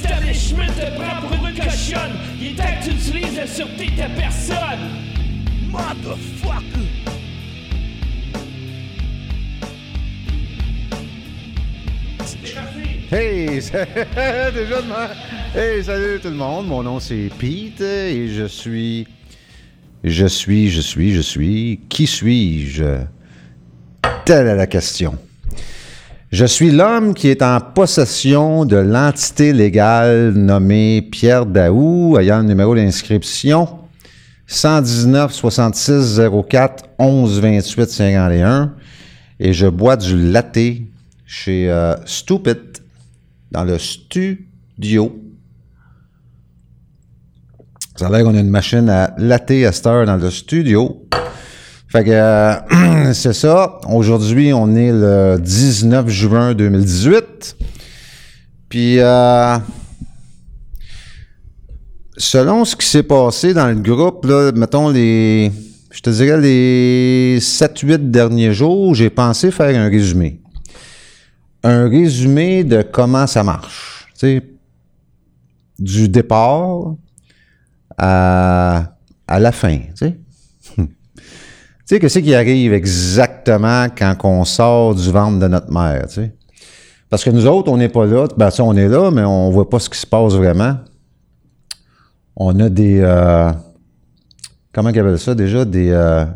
L'establishment te prend pour une cochonne. Il est temps que tu utilises la sûreté de ta personne. Motherfucker! Hey, déjà demain. Hey, salut tout le monde. Mon nom c'est Pete et je suis. Je suis, je suis, je suis. Qui suis-je? Telle est la question. Je suis l'homme qui est en possession de l'entité légale nommée Pierre Daou, ayant le numéro d'inscription 119 66 04 11 28 51 et je bois du latte chez euh, Stupid dans le studio. Ça a l'air qu'on a une machine à latte à cette heure dans le studio. Fait que euh, c'est ça. Aujourd'hui, on est le 19 juin 2018. Puis euh, selon ce qui s'est passé dans le groupe, là, mettons les. Je te dirais les 7-8 derniers jours, j'ai pensé faire un résumé. Un résumé de comment ça marche. Sais, du départ à, à la fin. Sais. Tu sais, qu'est-ce qui arrive exactement quand on sort du ventre de notre mère, tu sais? Parce que nous autres, on n'est pas là. Ben, on est là, mais on voit pas ce qui se passe vraiment. On a des... euh, comment ils appellent ça déjà? Des, euh,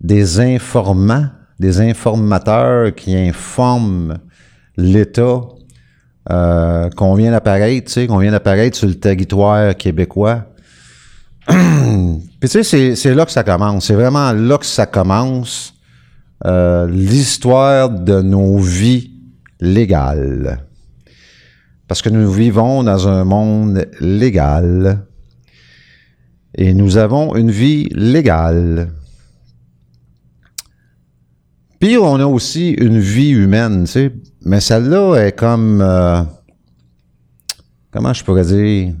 des informants, des informateurs qui informent l'État euh, vient tu sais, qu'on vient d'apparaître sur le territoire québécois. Puis tu sais, c'est- là que ça commence. C'est vraiment là que ça commence euh, l'histoire de nos vies légales. Parce que nous vivons dans un monde légal. Et nous avons une vie légale. Puis on a aussi une vie humaine, tu sais. Mais celle-là est comme... euh, comment je pourrais dire?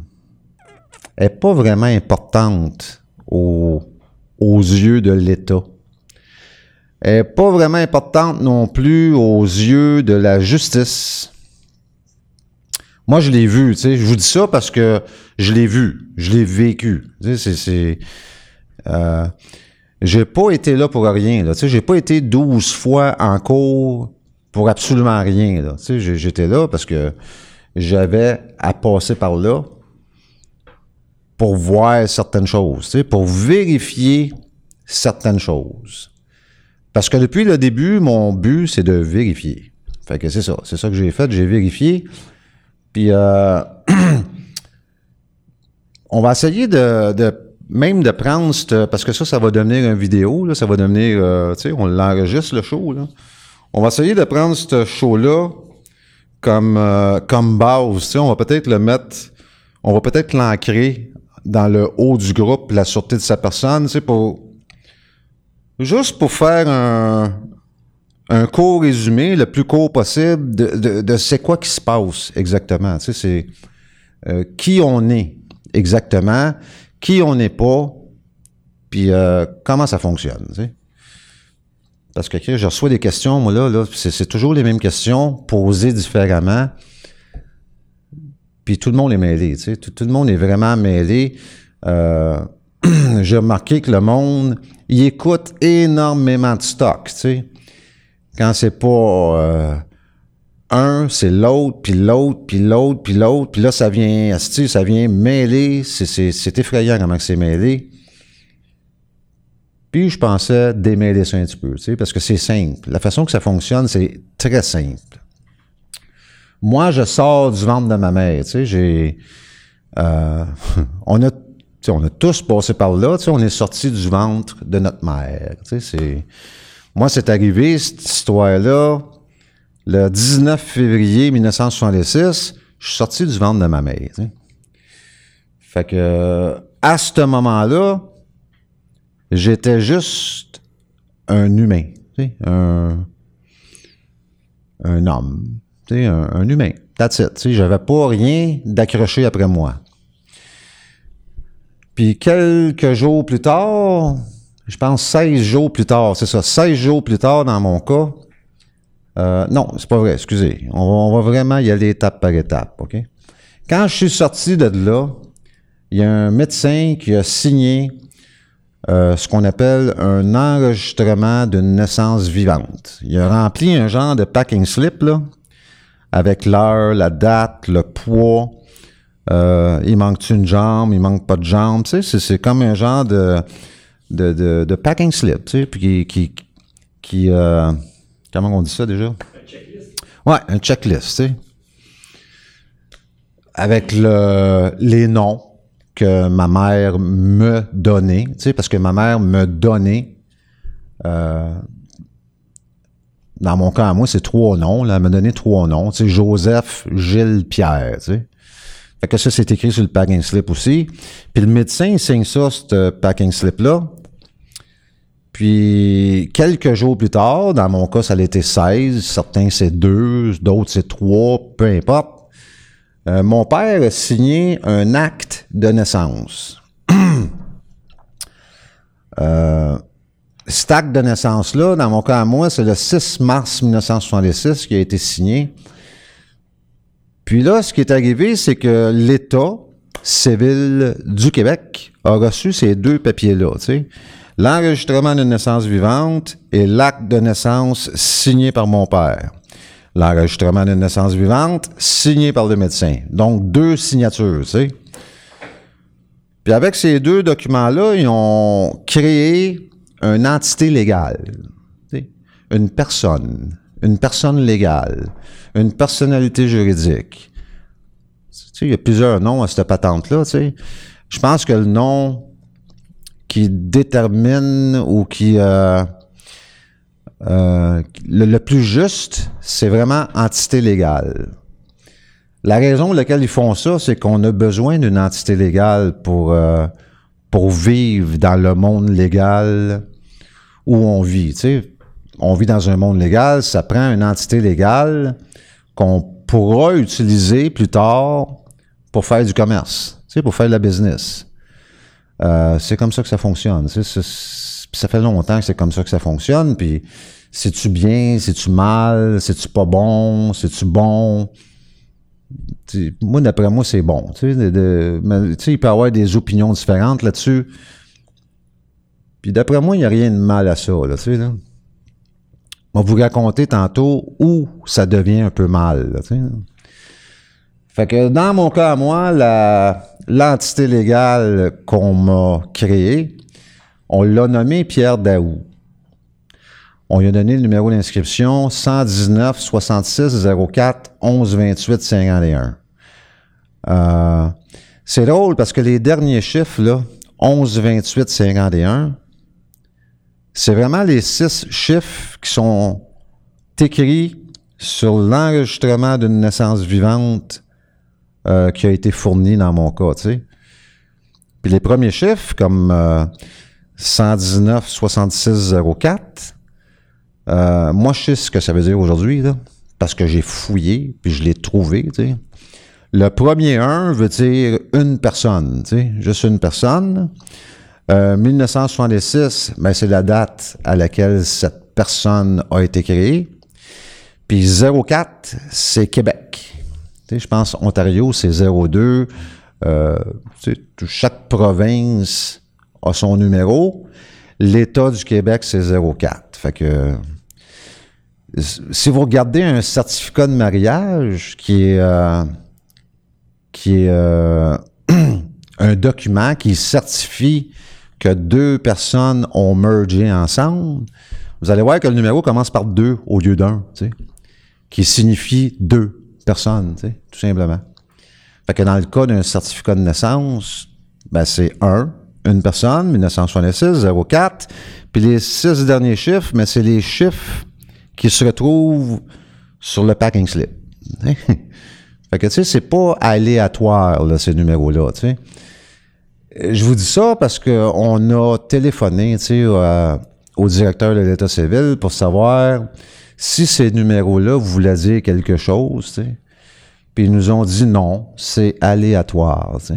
Est pas vraiment importante aux, yeux de l'État. Elle est pas vraiment importante non plus aux yeux de la justice. Moi, je l'ai vu, tu. Je vous dis ça parce que je l'ai vu, je l'ai vécu. Tu sais, c'est, euh, j'ai pas été là pour rien, là. Tu j'ai pas été 12 fois en cours pour absolument rien, là. Tu sais, j'étais là parce que j'avais à passer par là pour voir certaines choses, pour vérifier certaines choses. Parce que depuis le début, mon but, c'est de vérifier. Fait que c'est ça. C'est ça que j'ai fait. J'ai vérifié. Puis, euh, on va essayer de, même de prendre cette, parce que ça, ça va devenir une vidéo, là, ça va devenir, euh, tu sais, on l'enregistre, le show. On va essayer de prendre ce show-là comme, euh, comme base, on va peut-être le mettre, on va peut-être l'ancrer dans le haut du groupe, la sûreté de sa personne, sais, pour, juste pour faire un, un court résumé, le plus court possible, de, de, c'est quoi qui se passe exactement. C'est euh, qui on est exactement, qui on n'est pas, puis euh, comment ça fonctionne. Parce que je reçois des questions, moi là, c'est, c'est toujours les mêmes questions posées différemment. Puis tout le monde est mêlé, tu sais. Tout, le monde est vraiment mêlé. Euh, j'ai remarqué que le monde, il écoute énormément de stock, tu sais. Quand c'est pas euh, un, c'est l'autre, puis l'autre, puis l'autre, puis l'autre, puis là, ça vient, ça vient mêler. C'est, effrayant comment c'est mêlé. Puis je pensais démêler ça un petit peu, tu sais, parce que c'est simple. La façon que ça fonctionne, c'est très simple. Moi, je sors du ventre de ma mère, tu sais, j'ai... euh, on a tu sais, on a tous passé par là, tu sais, on est sorti du ventre de notre mère. tu sais, c'est... Moi, c'est arrivé, cette histoire-là, le 19 février 1966, je suis sorti du ventre de ma mère. Fait que, à ce moment-là, j'étais juste un humain, tu sais, un, un homme, un, humain. That's it. sais, J'avais pas rien d'accroché après moi. Puis quelques jours plus tard, je pense 16 jours plus tard, c'est ça, 16 jours plus tard dans mon cas, Euh, non, c'est pas vrai, excusez. On va, on va vraiment y aller étape par étape, OK? Quand je suis sorti de là, il y a un médecin qui a signé euh, ce qu'on appelle un enregistrement d'une naissance vivante. Il a rempli un genre de packing slip, là, avec l'heure, la date, le poids. Euh, il manque une jambe, il manque pas de jambe. Tu sais, c'est, comme un genre de, de, de, de packing slip, tu sais, puis qui, qui, qui euh, comment on dit ça déjà? Ouais, un checklist, tu sais. Avec le, les noms que ma mère me donnait, tu sais, parce que ma mère me donnait, euh, dans mon cas, à moi, c'est trois noms, là, elle m'a donné trois noms, tu sais, Joseph, Gilles, Pierre, tu sais. Fait que ça, c'est écrit sur le packing slip aussi. Puis le médecin, il signe ça, ce packing slip-là. Puis, quelques jours plus tard, dans mon cas, ça a été 16, certains c'est 2, d'autres c'est 3, peu importe. Euh, mon père a signé un acte de naissance. euh, acte de naissance-là, dans mon cas à moi, c'est le 6 mars 1966 qui a été signé. Puis là, ce qui est arrivé, c'est que l'État civil du Québec a reçu ces deux papiers-là, tu sais l'enregistrement de naissance vivante et l'acte de naissance signé par mon père. L'enregistrement de naissance vivante signé par le médecin. Donc, deux signatures, tu sais. Puis avec ces deux documents-là, ils ont créé une entité légale. Une personne. Une personne légale. Une personnalité juridique. Il y a plusieurs noms à cette patente-là. Je pense que le nom qui détermine ou qui euh, euh, le, plus juste, c'est vraiment entité légale. La raison pour laquelle ils font ça, c'est qu'on a besoin d'une entité légale pour euh, pour vivre dans le monde légal où on vit. On vit dans un monde légal, ça prend une entité légale qu'on pourra utiliser plus tard pour faire du commerce, tu pour faire de la business. Euh, c'est comme ça que ça fonctionne. ça fait longtemps que c'est comme ça que ça fonctionne. Puis, c'est-tu bien, c'est-tu mal, c'est-tu pas bon, c'est-tu bon? Moi, d'après moi, c'est bon. Tu sais, il peut y avoir des opinions différentes là-dessus. Puis d'après moi, il n'y a rien de mal à ça. Là, tu là. Vous raconter tantôt où ça devient un peu mal. Tu sais, fait que dans mon cas à moi, l'entité légale qu'on m'a créée, on l'a nommé Pierre Daou. On lui a donné le numéro d'inscription 119 66 04 11 28 51. c'est drôle parce que les derniers chiffres, là, 11 28 51, c'est vraiment les six chiffres qui sont écrits sur l'enregistrement d'une naissance vivante euh, qui a été fourni dans mon cas, tu. Puis les premiers chiffres, comme 119 66 04, moi, je sais ce que ça veut dire aujourd'hui, parce que j'ai fouillé, puis je l'ai trouvé. Le premier 1 veut dire une personne, juste une personne. 1966, euh, ben, c'est la date à laquelle cette personne a été créée. Puis 04, c'est Québec je pense Ontario, c'est 0,2. Euh, chaque province a son numéro. L'État du Québec, c'est 0,4. Fait que si vous regardez un certificat de mariage qui est euh, qui est euh, un document qui certifie que deux personnes ont mergé ensemble, vous allez voir que le numéro commence par deux au lieu d'un, qui signifie deux personne, tu sais, tout simplement. Fait que dans le cas d'un certificat de naissance, ben c'est 1, une personne, 1966, 04. Puis les six derniers chiffres, mais c'est les chiffres qui se retrouvent sur le packing slip. fait que, tu sais, c'est pas aléatoire, là, ces numéros-là, tu sais. Je vous dis ça parce qu'on a téléphoné, tu sais, au directeur de l'État civil pour savoir si ces numéros-là voulaient dire quelque chose, tu puis ils nous ont dit non, c'est aléatoire, tu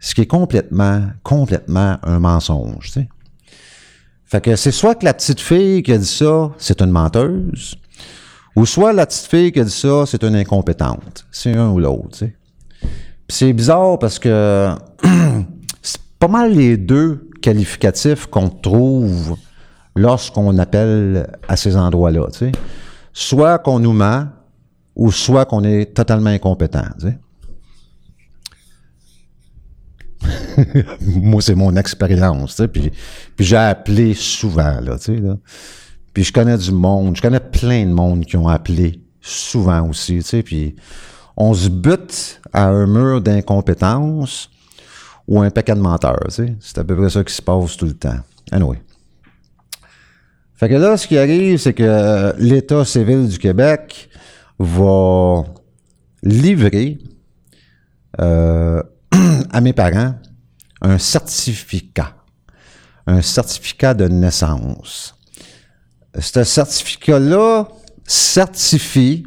ce qui est complètement, complètement un mensonge. Tu Fait que c'est soit que la petite fille qui a dit ça, c'est une menteuse, Ou soit la petite fille qui a dit ça, c'est une incompétente. C'est un ou l'autre, c'est bizarre parce que c'est pas mal les deux qualificatifs qu'on trouve lorsqu'on appelle à ces endroits-là. Soit qu'on nous ment, ou soit qu'on est totalement incompétent. Moi, c'est mon expérience. Puis, j'ai appelé souvent, là. Puis je connais du monde, je connais plein de monde qui ont appelé souvent aussi. Puis on se bute à un mur d'incompétence ou un paquet de menteurs. C'est à peu près ça qui se passe tout le temps. Anyway. Fait que là, ce qui arrive, c'est que l'État civil du Québec va livrer euh, à mes parents un certificat, un certificat de naissance. Ce certificat-là certifie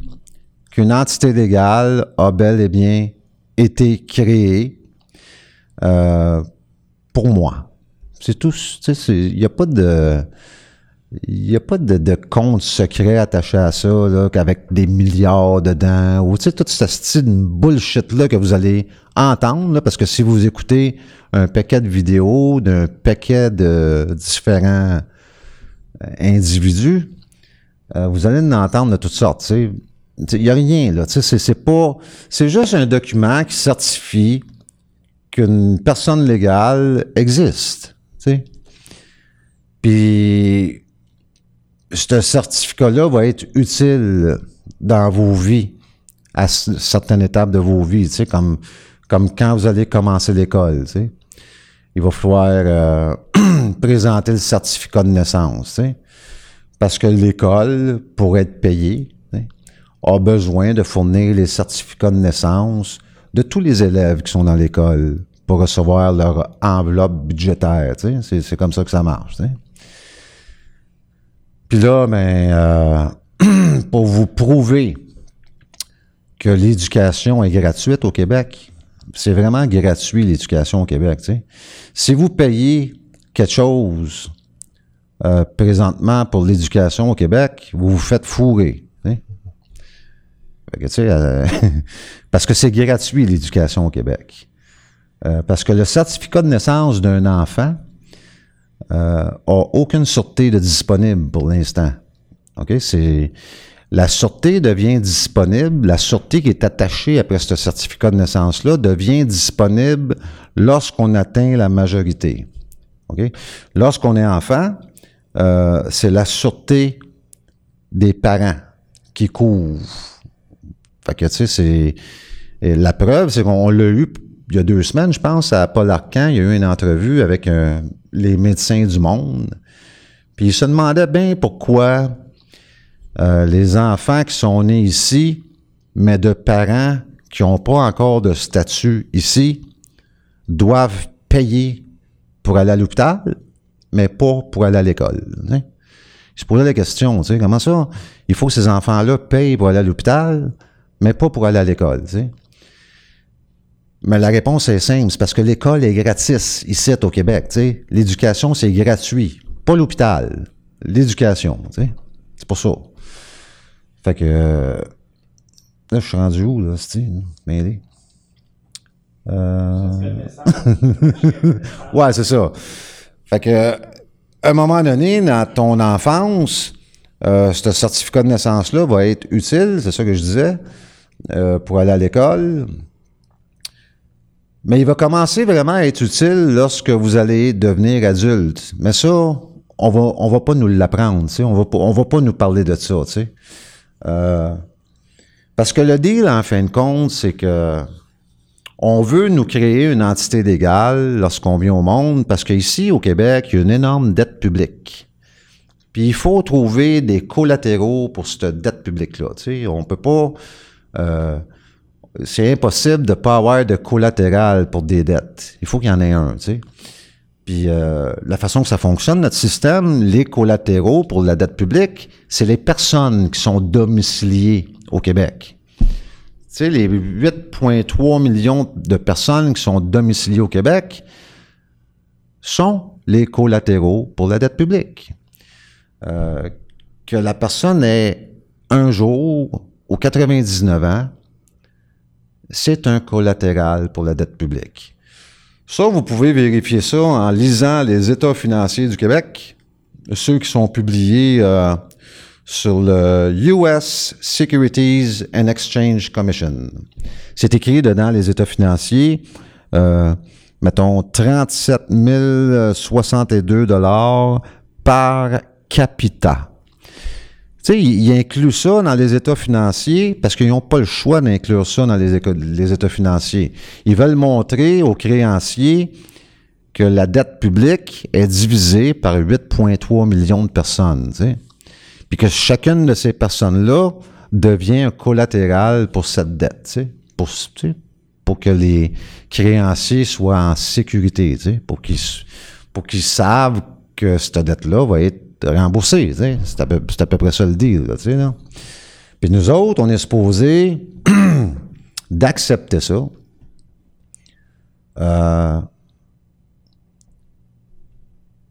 qu'une entité légale a bel et bien été créée euh, pour moi. C'est tout. Il n'y a pas de. Il n'y a pas de, de, compte secret attaché à ça, là, qu'avec des milliards dedans, ou tu sais, tout ce style de bullshit-là que vous allez entendre, là, parce que si vous écoutez un paquet de vidéos d'un paquet de différents euh, individus, euh, vous allez en entendre de toutes sortes, tu sais. Il n'y a rien, là, tu sais, c'est pas... C'est juste un document qui certifie qu'une personne légale existe, tu sais. Puis ce certificat-là va être utile dans vos vies, à certaines étapes de vos vies, tu sais, comme, comme quand vous allez commencer l'école, tu sais. Il va falloir euh, présenter le certificat de naissance, tu sais, parce que l'école, pour être payée, a besoin de fournir les certificats de naissance de tous les élèves qui sont dans l'école pour recevoir leur enveloppe budgétaire, tu sais. C'est comme ça que ça marche, tu sais. Puis là, ben, euh, pour vous prouver que l'éducation est gratuite au Québec, c'est vraiment gratuit l'éducation au Québec. Si vous payez quelque chose euh, présentement pour l'éducation au Québec, vous vous faites fourrer. Euh, parce que c'est gratuit l'éducation au Québec. parce que le certificat de naissance d'un enfant, euh, a aucune sûreté de disponible pour l'instant. OK? C'est. La sûreté devient disponible, la sûreté qui est attachée après ce certificat de naissance-là devient disponible lorsqu'on atteint la majorité. Lorsqu'on est enfant, euh, c'est la sûreté des parents qui couvre. Fait que, tu sais, c'est... La preuve, c'est qu'on l'a eu il y a deux semaines, je pense, à Paul Arcan, il y a eu une entrevue avec un, les médecins du monde. Puis ils se demandaient bien pourquoi euh, les enfants qui sont nés ici, mais de parents qui n'ont pas encore de statut ici, doivent payer pour aller à l'hôpital, mais pas pour aller à l'école. Ils se posaient la question, comment ça? Il faut que ces enfants-là payent pour aller à l'hôpital, mais pas pour aller à l'école. Mais la réponse est simple, c'est parce que l'école est gratis ici au Québec. sais. L'éducation, c'est gratuit. Pas l'hôpital. L'éducation. sais. C'est pour ça. Fait que euh, là, je suis rendu où, là, c'est m'aider. Euh... ouais, c'est ça. Fait que à un moment donné, dans ton enfance, euh, ce certificat de naissance-là va être utile, c'est ça que je disais, euh, pour aller à l'école, mais il va commencer vraiment à être utile lorsque vous allez devenir adulte. Mais ça, on va, on va pas nous l'apprendre, tu sais. On va pas, on va pas nous parler de ça, tu sais. Euh, parce que le deal, en fin de compte, c'est que on veut nous créer une entité légale lorsqu'on vient au monde, parce qu'ici, au Québec, il y a une énorme dette publique. Puis il faut trouver des collatéraux pour cette dette publique-là. Tu sais, on peut pas euh, c'est impossible de pas avoir de collatéral pour des dettes. Il faut qu'il y en ait un, tu sais. Puis euh, la façon que ça fonctionne, notre système, les collatéraux pour la dette publique, c'est les personnes qui sont domiciliées au Québec. Tu sais, les 8,3 millions de personnes qui sont domiciliées au Québec sont les collatéraux pour la dette publique. Euh, que la personne ait un jour ou 99 ans, c'est un collatéral pour la dette publique. Ça, vous pouvez vérifier ça en lisant les états financiers du Québec, ceux qui sont publiés euh, sur le US Securities and Exchange Commission. C'est écrit dedans les états financiers, euh, mettons 37 062 dollars par capita. Tu sais, ils incluent ça dans les états financiers parce qu'ils n'ont pas le choix d'inclure ça dans les, états financiers. Ils veulent montrer aux créanciers que la dette publique est divisée par 8,3 millions de personnes. Tu sais. Puis que chacune de ces personnes-là devient un collatéral pour cette dette, tu sais, pour que les créanciers soient en sécurité, tu sais, pour qu'ils pour qu'ils savent que cette dette-là va être remboursée. C'est à, peu, près ça le deal. Là. Puis nous autres, on est supposé d'accepter ça. Euh,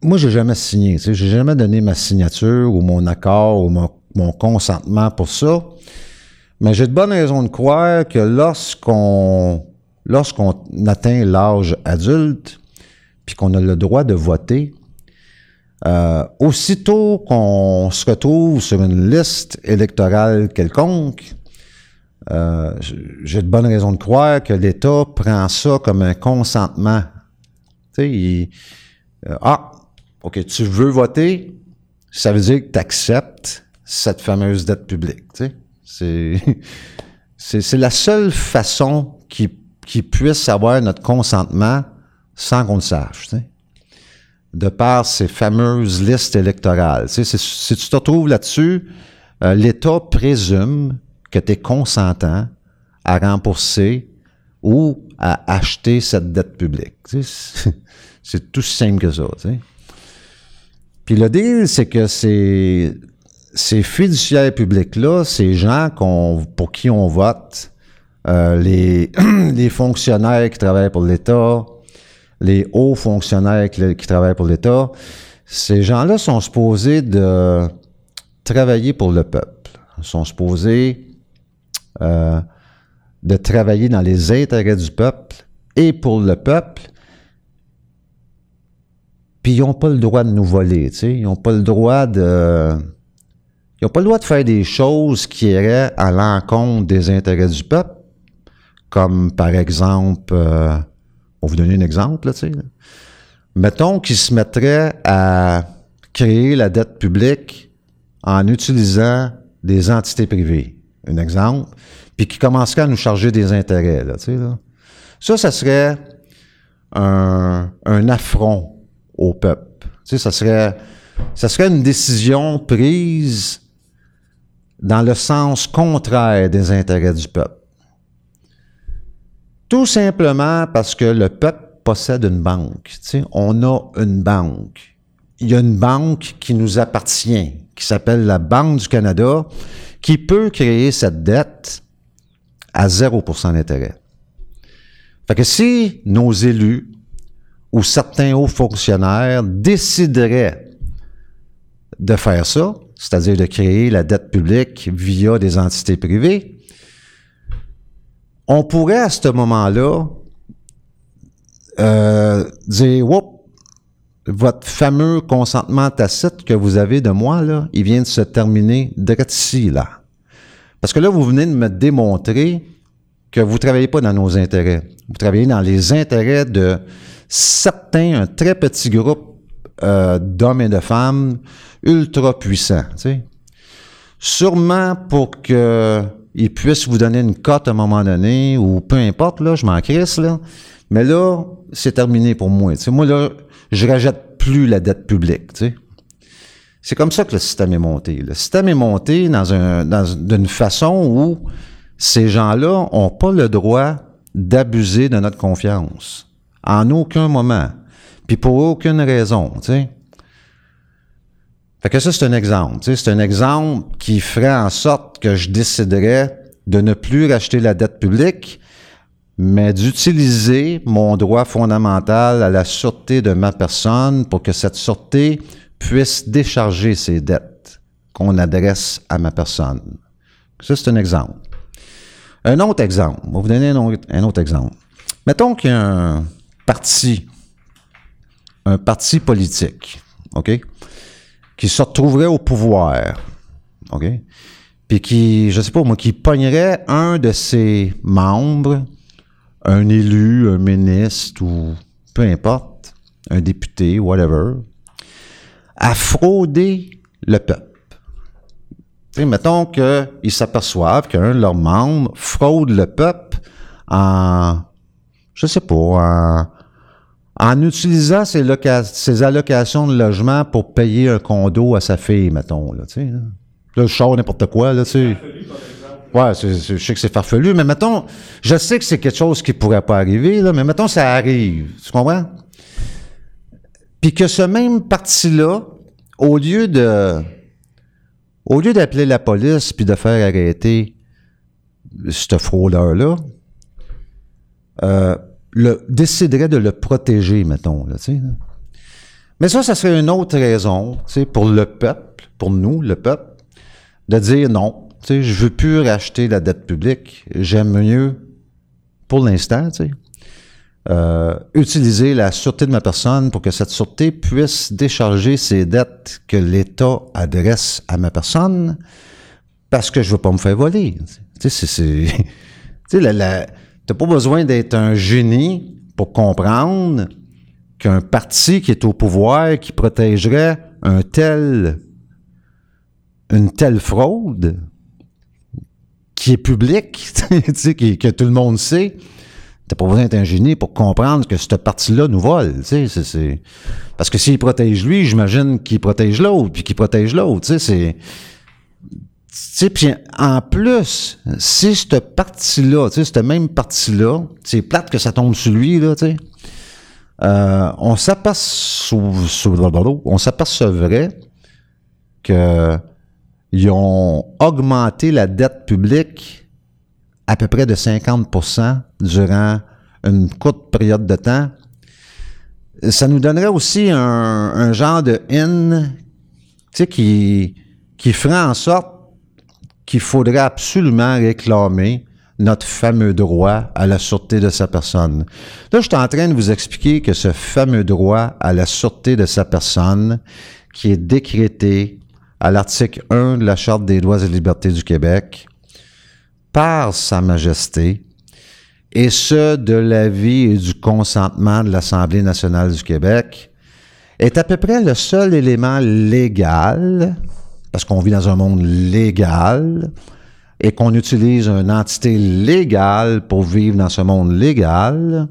moi, j'ai jamais signé. J'ai jamais donné ma signature ou mon accord ou mon, mon consentement pour ça. Mais j'ai de bonnes raisons de croire que lorsqu'on lorsqu'on atteint l'âge adulte, puis qu'on a le droit de voter, euh, aussitôt qu'on se retrouve sur une liste électorale quelconque, euh, j'ai de bonnes raisons de croire que l'État prend ça comme un consentement. Tu sais, il, euh, ah, OK, tu veux voter, ça veut dire que tu acceptes cette fameuse dette publique. Tu sais. C'est, la seule façon qu'il qui puisse avoir notre consentement sans qu'on le sache. Tu sais de par ces fameuses listes électorales. si tu te retrouves là-dessus, euh, l'État présume que tu es consentant à rembourser ou à acheter cette dette publique. c'est tout simple que ça. Puis le deal, c'est que ces, ces fiduciaires publics-là, ces gens pour qui on vote, euh, les, les fonctionnaires qui travaillent pour l'État, les hauts fonctionnaires qui, travaillent pour l'État, ces gens-là sont supposés de travailler pour le peuple, sont supposés euh, de travailler dans les intérêts du peuple et pour le peuple. Puis ils n'ont pas le droit de nous voler, tu sais. Ils n'ont pas le droit de. Ils n'ont pas le droit de faire des choses qui iraient à l'encontre des intérêts du peuple, comme par exemple euh, on vous donner un exemple, là, tu sais. Mettons qu'ils se mettraient à créer la dette publique en utilisant des entités privées. Un exemple. Puis qui commenceraient à nous charger des intérêts, là, tu. Ça, ça serait un, un affront au peuple. Tu ça serait, ça serait une décision prise dans le sens contraire des intérêts du peuple. Tout simplement parce que le peuple possède une banque. on a une banque. Il y a une banque qui nous appartient, qui s'appelle la Banque du Canada, qui peut créer cette dette à 0% d'intérêt. Fait que si nos élus ou certains hauts fonctionnaires décideraient de faire ça, c'est-à-dire de créer la dette publique via des entités privées, on pourrait à ce moment-là euh, dire, Whoop, votre fameux consentement tacite que vous avez de moi, là, il vient de se terminer direct ici, là. Parce que là, vous venez de me démontrer que vous ne travaillez pas dans nos intérêts. Vous travaillez dans les intérêts de certains, un très petit groupe euh, d'hommes et de femmes ultra puissants. Tu. Sûrement pour que ils puissent vous donner une cote à un moment donné, ou peu importe, là, je m'en crisse, là. Mais là, c'est terminé pour moi. sais, moi, là, je rejette plus la dette publique. sais. C'est comme ça que le système est monté. Le système est monté dans un, dans, d'une façon où ces gens-là ont pas le droit d'abuser de notre confiance. En aucun moment. Puis pour aucune raison. sais. Fait que ça, c'est un exemple. C'est un exemple qui ferait en sorte que je déciderais de ne plus racheter la dette publique, mais d'utiliser mon droit fondamental à la sûreté de ma personne pour que cette sûreté puisse décharger ces dettes qu'on adresse à ma personne. Ça, c'est un exemple. Un autre exemple. On va vous donner un autre, exemple. Mettons qu'il y a un parti, un parti politique, OK, qui se retrouverait au pouvoir, OK, puis qui, je sais pas moi, qui pognerait un de ses membres, un élu, un ministre ou peu importe, un député, whatever, à frauder le peuple. T'sais, mettons qu'ils s'aperçoivent qu'un de leurs membres fraude le peuple en, je sais pas, en, en utilisant ses, loca- ses allocations de logement pour payer un condo à sa fille, mettons, là, tu sais. Là, Là, n'importe quoi, là, tu sais. Ouais, je sais que c'est farfelu, mais mettons, je sais que c'est quelque chose qui pourrait pas arriver, là, mais mettons, ça arrive. Tu comprends? Puis que ce même parti-là, au lieu de, au lieu d'appeler la police puis de faire arrêter ce fraudeur-là, euh, le, déciderait de le protéger, mettons, là, là. Mais ça, ça serait une autre raison, pour le peuple, pour nous, le peuple, de dire non, je veux plus racheter la dette publique, j'aime mieux, pour l'instant, euh, utiliser la sûreté de ma personne pour que cette sûreté puisse décharger ses dettes que l'État adresse à ma personne parce que je veux pas me faire voler. Tu sais, c'est, la, la- t'as pas besoin d'être un génie pour comprendre qu'un parti qui est au pouvoir, qui protégerait une telle fraude, qui est publique, que tout le monde sait, T'as pas besoin d'être un génie pour comprendre que cette partie-là nous vole, c'est, Parce que s'il protège lui, j'imagine qu'il protège l'autre, puis qu'il protège l'autre, c'est... Puis en plus, si cette partie-là, cette même partie-là, c'est plate que ça tombe sur lui, là, tu sais, euh, on s'aperçoit- on s'apercevrait que ils ont augmenté la dette publique à peu près de 50% durant une courte période de temps. Ça nous donnerait aussi un, un genre de in, tu sais, qui, qui ferait en sorte qu'il faudrait absolument réclamer notre fameux droit à la sûreté de sa personne. Là, je suis en train de vous expliquer que ce fameux droit à la sûreté de sa personne, qui est décrété à l'article 1 de la Charte des droits et libertés du Québec, par Sa Majesté, et ce, de l'avis et du consentement de l'Assemblée nationale du Québec, est à peu près le seul élément légal, parce qu'on vit dans un monde légal, et qu'on utilise une entité légale pour vivre dans ce monde légal,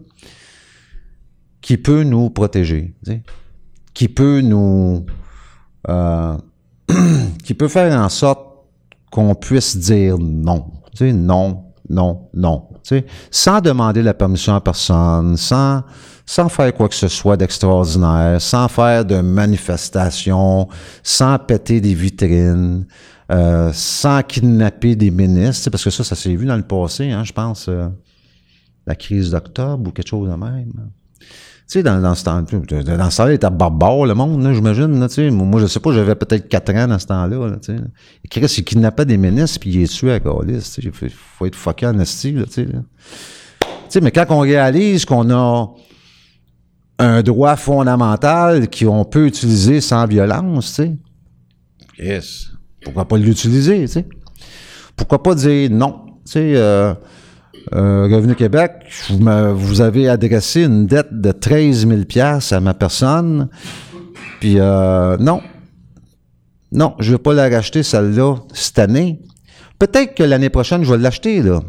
qui peut nous protéger, qui peut nous... euh, qui peut faire en sorte qu'on puisse dire non. Non, non, non. Sans demander la permission à personne, sans, sans faire quoi que ce soit d'extraordinaire, sans faire de manifestations, sans péter des vitrines, euh, sans kidnapper des ministres, parce que ça, ça s'est vu dans le passé, hein, je pense, euh, la crise d'octobre ou quelque chose de même. Tu sais, dans, dans ce temps dans ce temps-là, il était barbare, le monde, j'imagine, tu sais. Moi, je sais pas, j'avais peut-être 4 ans dans ce temps-là, là, tu sais. Il kidnappait des ministres, puis il est tué à Gaulis, tu sais. Il faut, faut être fucké en là, tu sais. Tu sais, mais quand on réalise qu'on a un droit fondamental qu'on peut utiliser sans violence, tu sais. Yes. Pourquoi pas l'utiliser, tu sais? Pourquoi pas dire non? Tu sais, euh, euh, Revenu Québec, vous, me- vous avez adressé une dette de 13 000 piastres à ma personne, puis euh, non. Non, je ne vais pas la racheter, celle-là, cette année. Peut-être que l'année prochaine, je vais l'acheter, là.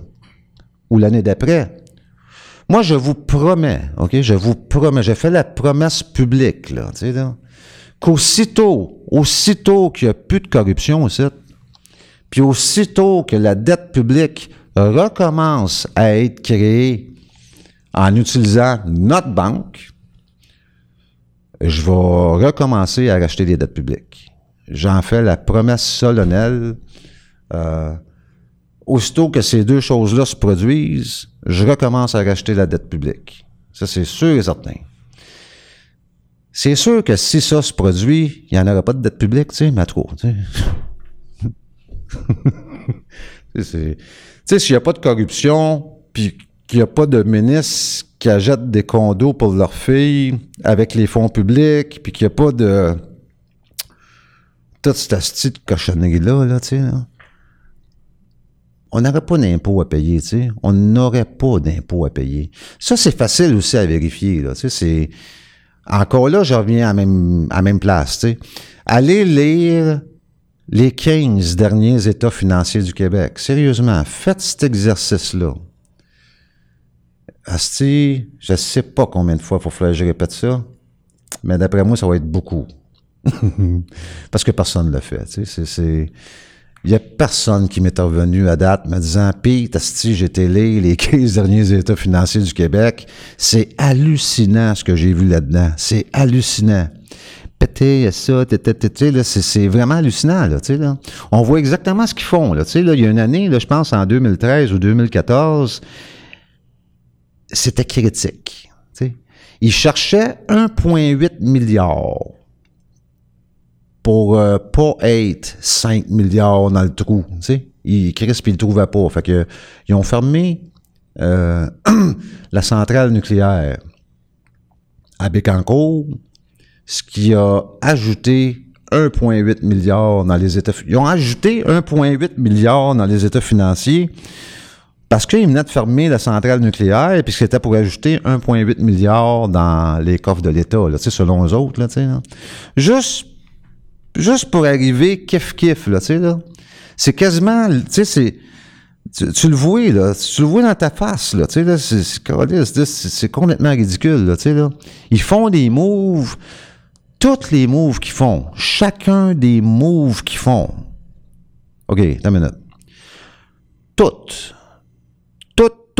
Ou l'année d'après. Moi, je vous promets, OK? Je vous promets, j'ai fait la promesse publique, là, tu sais, qu'aussitôt, aussitôt qu'il n'y a plus de corruption ici, puis aussitôt que la dette publique recommence à être créée en utilisant notre banque, je vais recommencer à racheter des dettes publiques. J'en fais la promesse solennelle. Euh, aussitôt que ces deux choses-là se produisent, je recommence à racheter la dette publique. Ça, c'est sûr et certain. C'est sûr que si ça se produit, il n'y en aura pas de dette publique, tu sais, mais trop, tu sais. s'il n'y a pas de corruption, puis qu'il n'y a pas de ministre qui achètent des condos pour leurs filles avec les fonds publics, puis qu'il n'y a pas de... Toute cette petite cochonnerie-là, là, tu sais, on n'aurait pas d'impôts à payer, tu sais. On n'aurait pas d'impôts à payer. Ça, c'est facile aussi à vérifier, là, tu sais. C'est... Encore là, je reviens à même, à même place, tu sais. Allez lire les 15 derniers états financiers du Québec. Sérieusement, faites cet exercice-là. Asti, je sais pas combien de fois il faut que je répète ça, mais d'après moi, ça va être beaucoup. Parce que personne ne l'a fait. Tu sais, c'est, il y a personne qui m'est revenu à date me disant Pete, Asti, j'ai télé les 15 derniers états financiers du Québec. C'est hallucinant ce que j'ai vu là-dedans. C'est hallucinant. Pété, ça, c'est vraiment hallucinant. Là, là. On voit exactement ce qu'ils font. Là, là, il y a une année, je pense en 2013 ou 2014, c'était critique. sais. Il cherchait 1,8 milliard pour euh, pas être 5 milliards dans le trou. sais. Il crispe, il le trouvait pas. Fait que ils ont fermé euh, la centrale nucléaire à Bécancourt, ce qui a ajouté 1,8 milliard dans les états. Ils ont ajouté 1,8 milliard dans les états financiers parce qu'ils venaient de fermer la centrale nucléaire, puis c'était pour ajouter 1,8 milliard dans les coffres de l'État, selon eux autres. Là, là. Juste, juste pour arriver kiff-kiff, là, là. c'est quasiment, tu sais, c'est... Tu, le vois, là. Tu le vois dans ta face, là. Tu sais, là, c'est complètement ridicule, là. Tu sais, là. Ils font des moves. Toutes les moves qu'ils font. Chacun des moves qu'ils font. OK, une minute. Toutes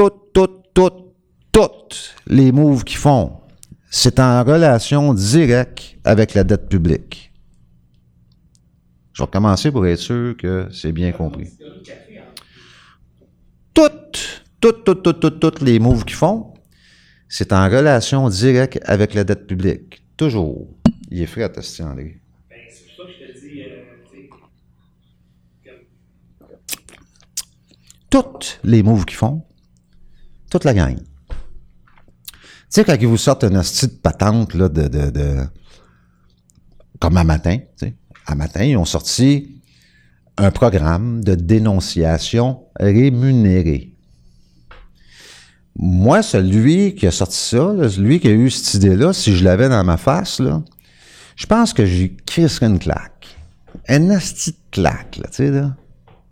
toutes, toutes, toutes, toutes les moves qu'ils font, c'est en relation directe avec la dette publique. Je vais recommencer pour être sûr que c'est bien compris. Toutes, toutes, toutes, toutes, toutes, les moves qu'ils font, c'est en relation directe avec la dette publique. Toujours. Il est frais, à André. Ben, c'est pour ça que je te dis, Toutes les moves qu'ils font, toute la gang. Tu sais, quand ils vous sortent une petite patente là, de, de, de, comme à matin, tu sais, à matin, ils ont sorti un programme de dénonciation rémunérée. Moi, celui qui a sorti ça, celui qui a eu cette idée-là, si je l'avais dans ma face, je pense que j'ai crisserais une claque. Une petite claque, là, tu sais, là.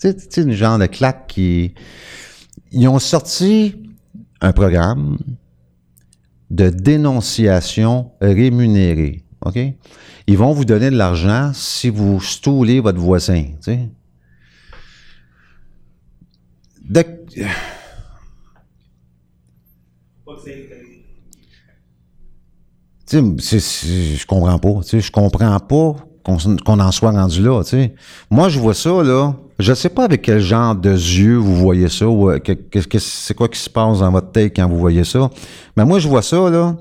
Tu sais, une genre de claque qui... Ils ont sorti un programme de dénonciation rémunérée. OK? Ils vont vous donner de l'argent si vous stoulez votre voisin. Tu sais. Je comprends pas. Je comprends pas qu'on en soit rendu là. Moi, je vois ça, là. Je sais pas avec quel genre de yeux vous voyez ça, ou euh, c'est quoi qui se passe dans votre tête quand vous voyez ça. Mais moi, je vois ça, là.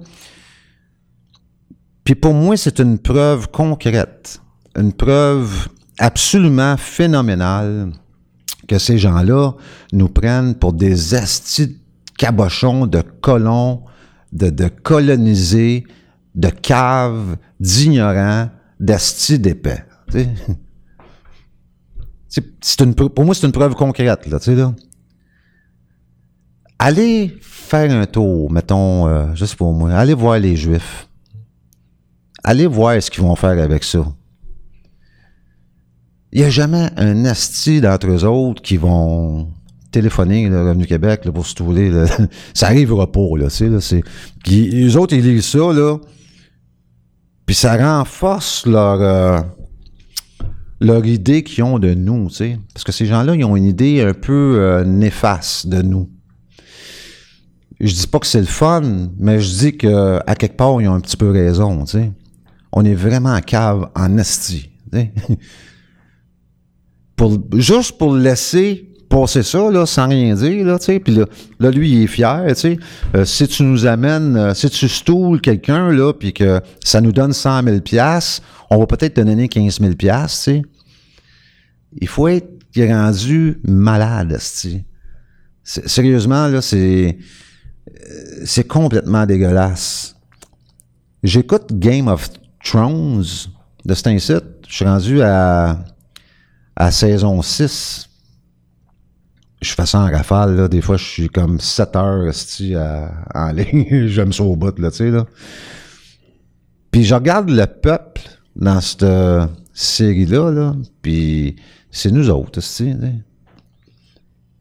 Puis pour moi, c'est une preuve concrète, une preuve absolument phénoménale que ces gens-là nous prennent pour des astis cabochons de colons, de, colonisés, de caves, d'ignorants, d'astis d'épais. C'est une, pour moi, c'est une preuve concrète, là, là. Allez faire un tour, mettons, euh, pas moi, allez voir les Juifs. Allez voir ce qu'ils vont faire avec ça. Il n'y a jamais un asti d'entre eux autres qui vont téléphoner le Revenu Québec pour se trouver. ça arrivera pas, là, les autres, ils lisent ça, là, puis ça renforce leur... Euh, leur idée qu'ils ont de nous, tu sais. Parce que ces gens-là, ils ont une idée un peu euh, néfaste de nous. Je dis pas que c'est le fun, mais je dis que à quelque part, ils ont un petit peu raison. On est vraiment en cave en esti, pour, juste pour laisser passer ça, là, sans rien dire, là, tu. Puis là, lui, il est fier, tu. Euh, si tu nous amènes, euh, si tu stoules quelqu'un, là, puis que ça nous donne 100 000 on va peut-être te donner 15 000 tu sais. Il faut être, rendu malade. C'est- Sérieusement, là, c'est. euh, C'est complètement dégueulasse. J'écoute Game of Thrones de cet incite. Je suis rendu à, à saison 6. Je fais ça en rafale, là. Des fois, je suis comme 7 heures à- en ligne. J'aime ça au bout, là, tu sais, là. Puis je regarde le peuple dans cette série-là, là, puis c'est nous autres.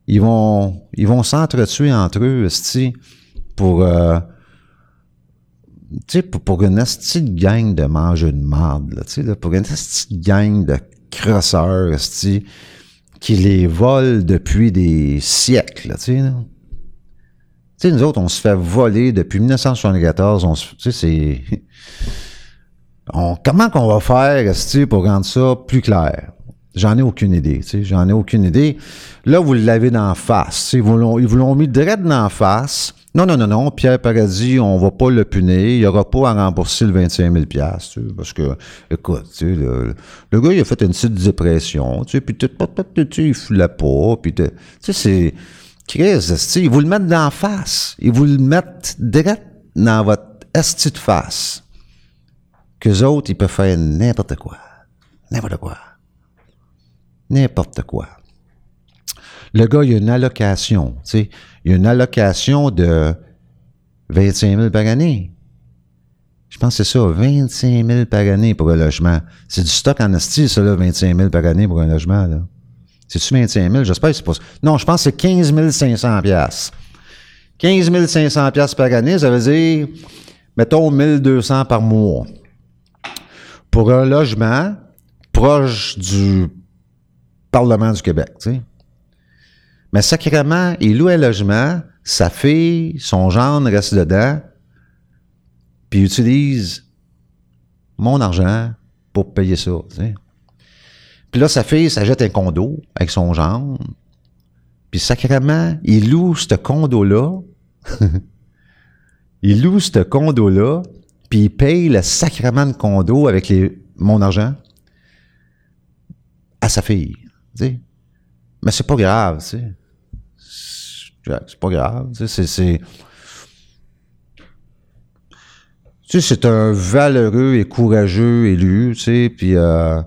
Ils vont, ils vont s'entretuer entre eux, pour, euh, tu sais, pour, pour une esti de gang de manger de marde, là, tu sais, là, pour une esti de gang de crosseurs, qui les volent depuis des siècles, là, tu sais, là. Tu sais, nous autres, on se fait voler depuis 1974, on se, tu sais, c'est... On, comment qu'on va faire, pour rendre ça plus clair? J'en ai aucune idée, tu sais, j'en ai aucune idée. Là, vous l'avez d'en face, ils vous l'ont, mis direct d'en face. Non, non, non, non, Pierre Paradis, on va pas le punir, il y aura pas à rembourser le 25 000 tu sais, parce que, écoute, tu sais, le, le gars, il a fait une petite dépression, tu sais, puis tu sais, il foulait pas, puis tu sais, c'est... Chris, ils vous le mettent d'en face. Ils vous le mettent direct dans votre esti de face. Qu'eux autres, ils peuvent faire n'importe quoi. N'importe quoi. N'importe quoi. Le gars, il a une allocation, tu sais. Il a une allocation de 25 000 par année. Je pense que c'est ça, 25 000 par année pour un logement. C'est du stock en esti, ça, là, 25 000 par année pour un logement. C'est-tu 25 000? J'espère que c'est pas ça. Non, je pense que c'est 15 500 piastres. 15 500 piastres par année, ça veut dire, mettons, 1200 par mois. Pour un logement proche du Parlement du Québec. Mais sacrément, il loue un logement, sa fille, son gendre reste dedans, puis il utilise mon argent pour payer ça. Puis là, sa fille s'achète un condo avec son gendre. Puis sacrément, il loue ce condo-là. il loue ce condo-là, puis il paye le sacrement de condo avec mon argent à sa fille. Mais c'est pas grave, tu sais. C'est pas grave. C'est, tu sais, c'est un valeureux et courageux élu, tu sais, puis euh,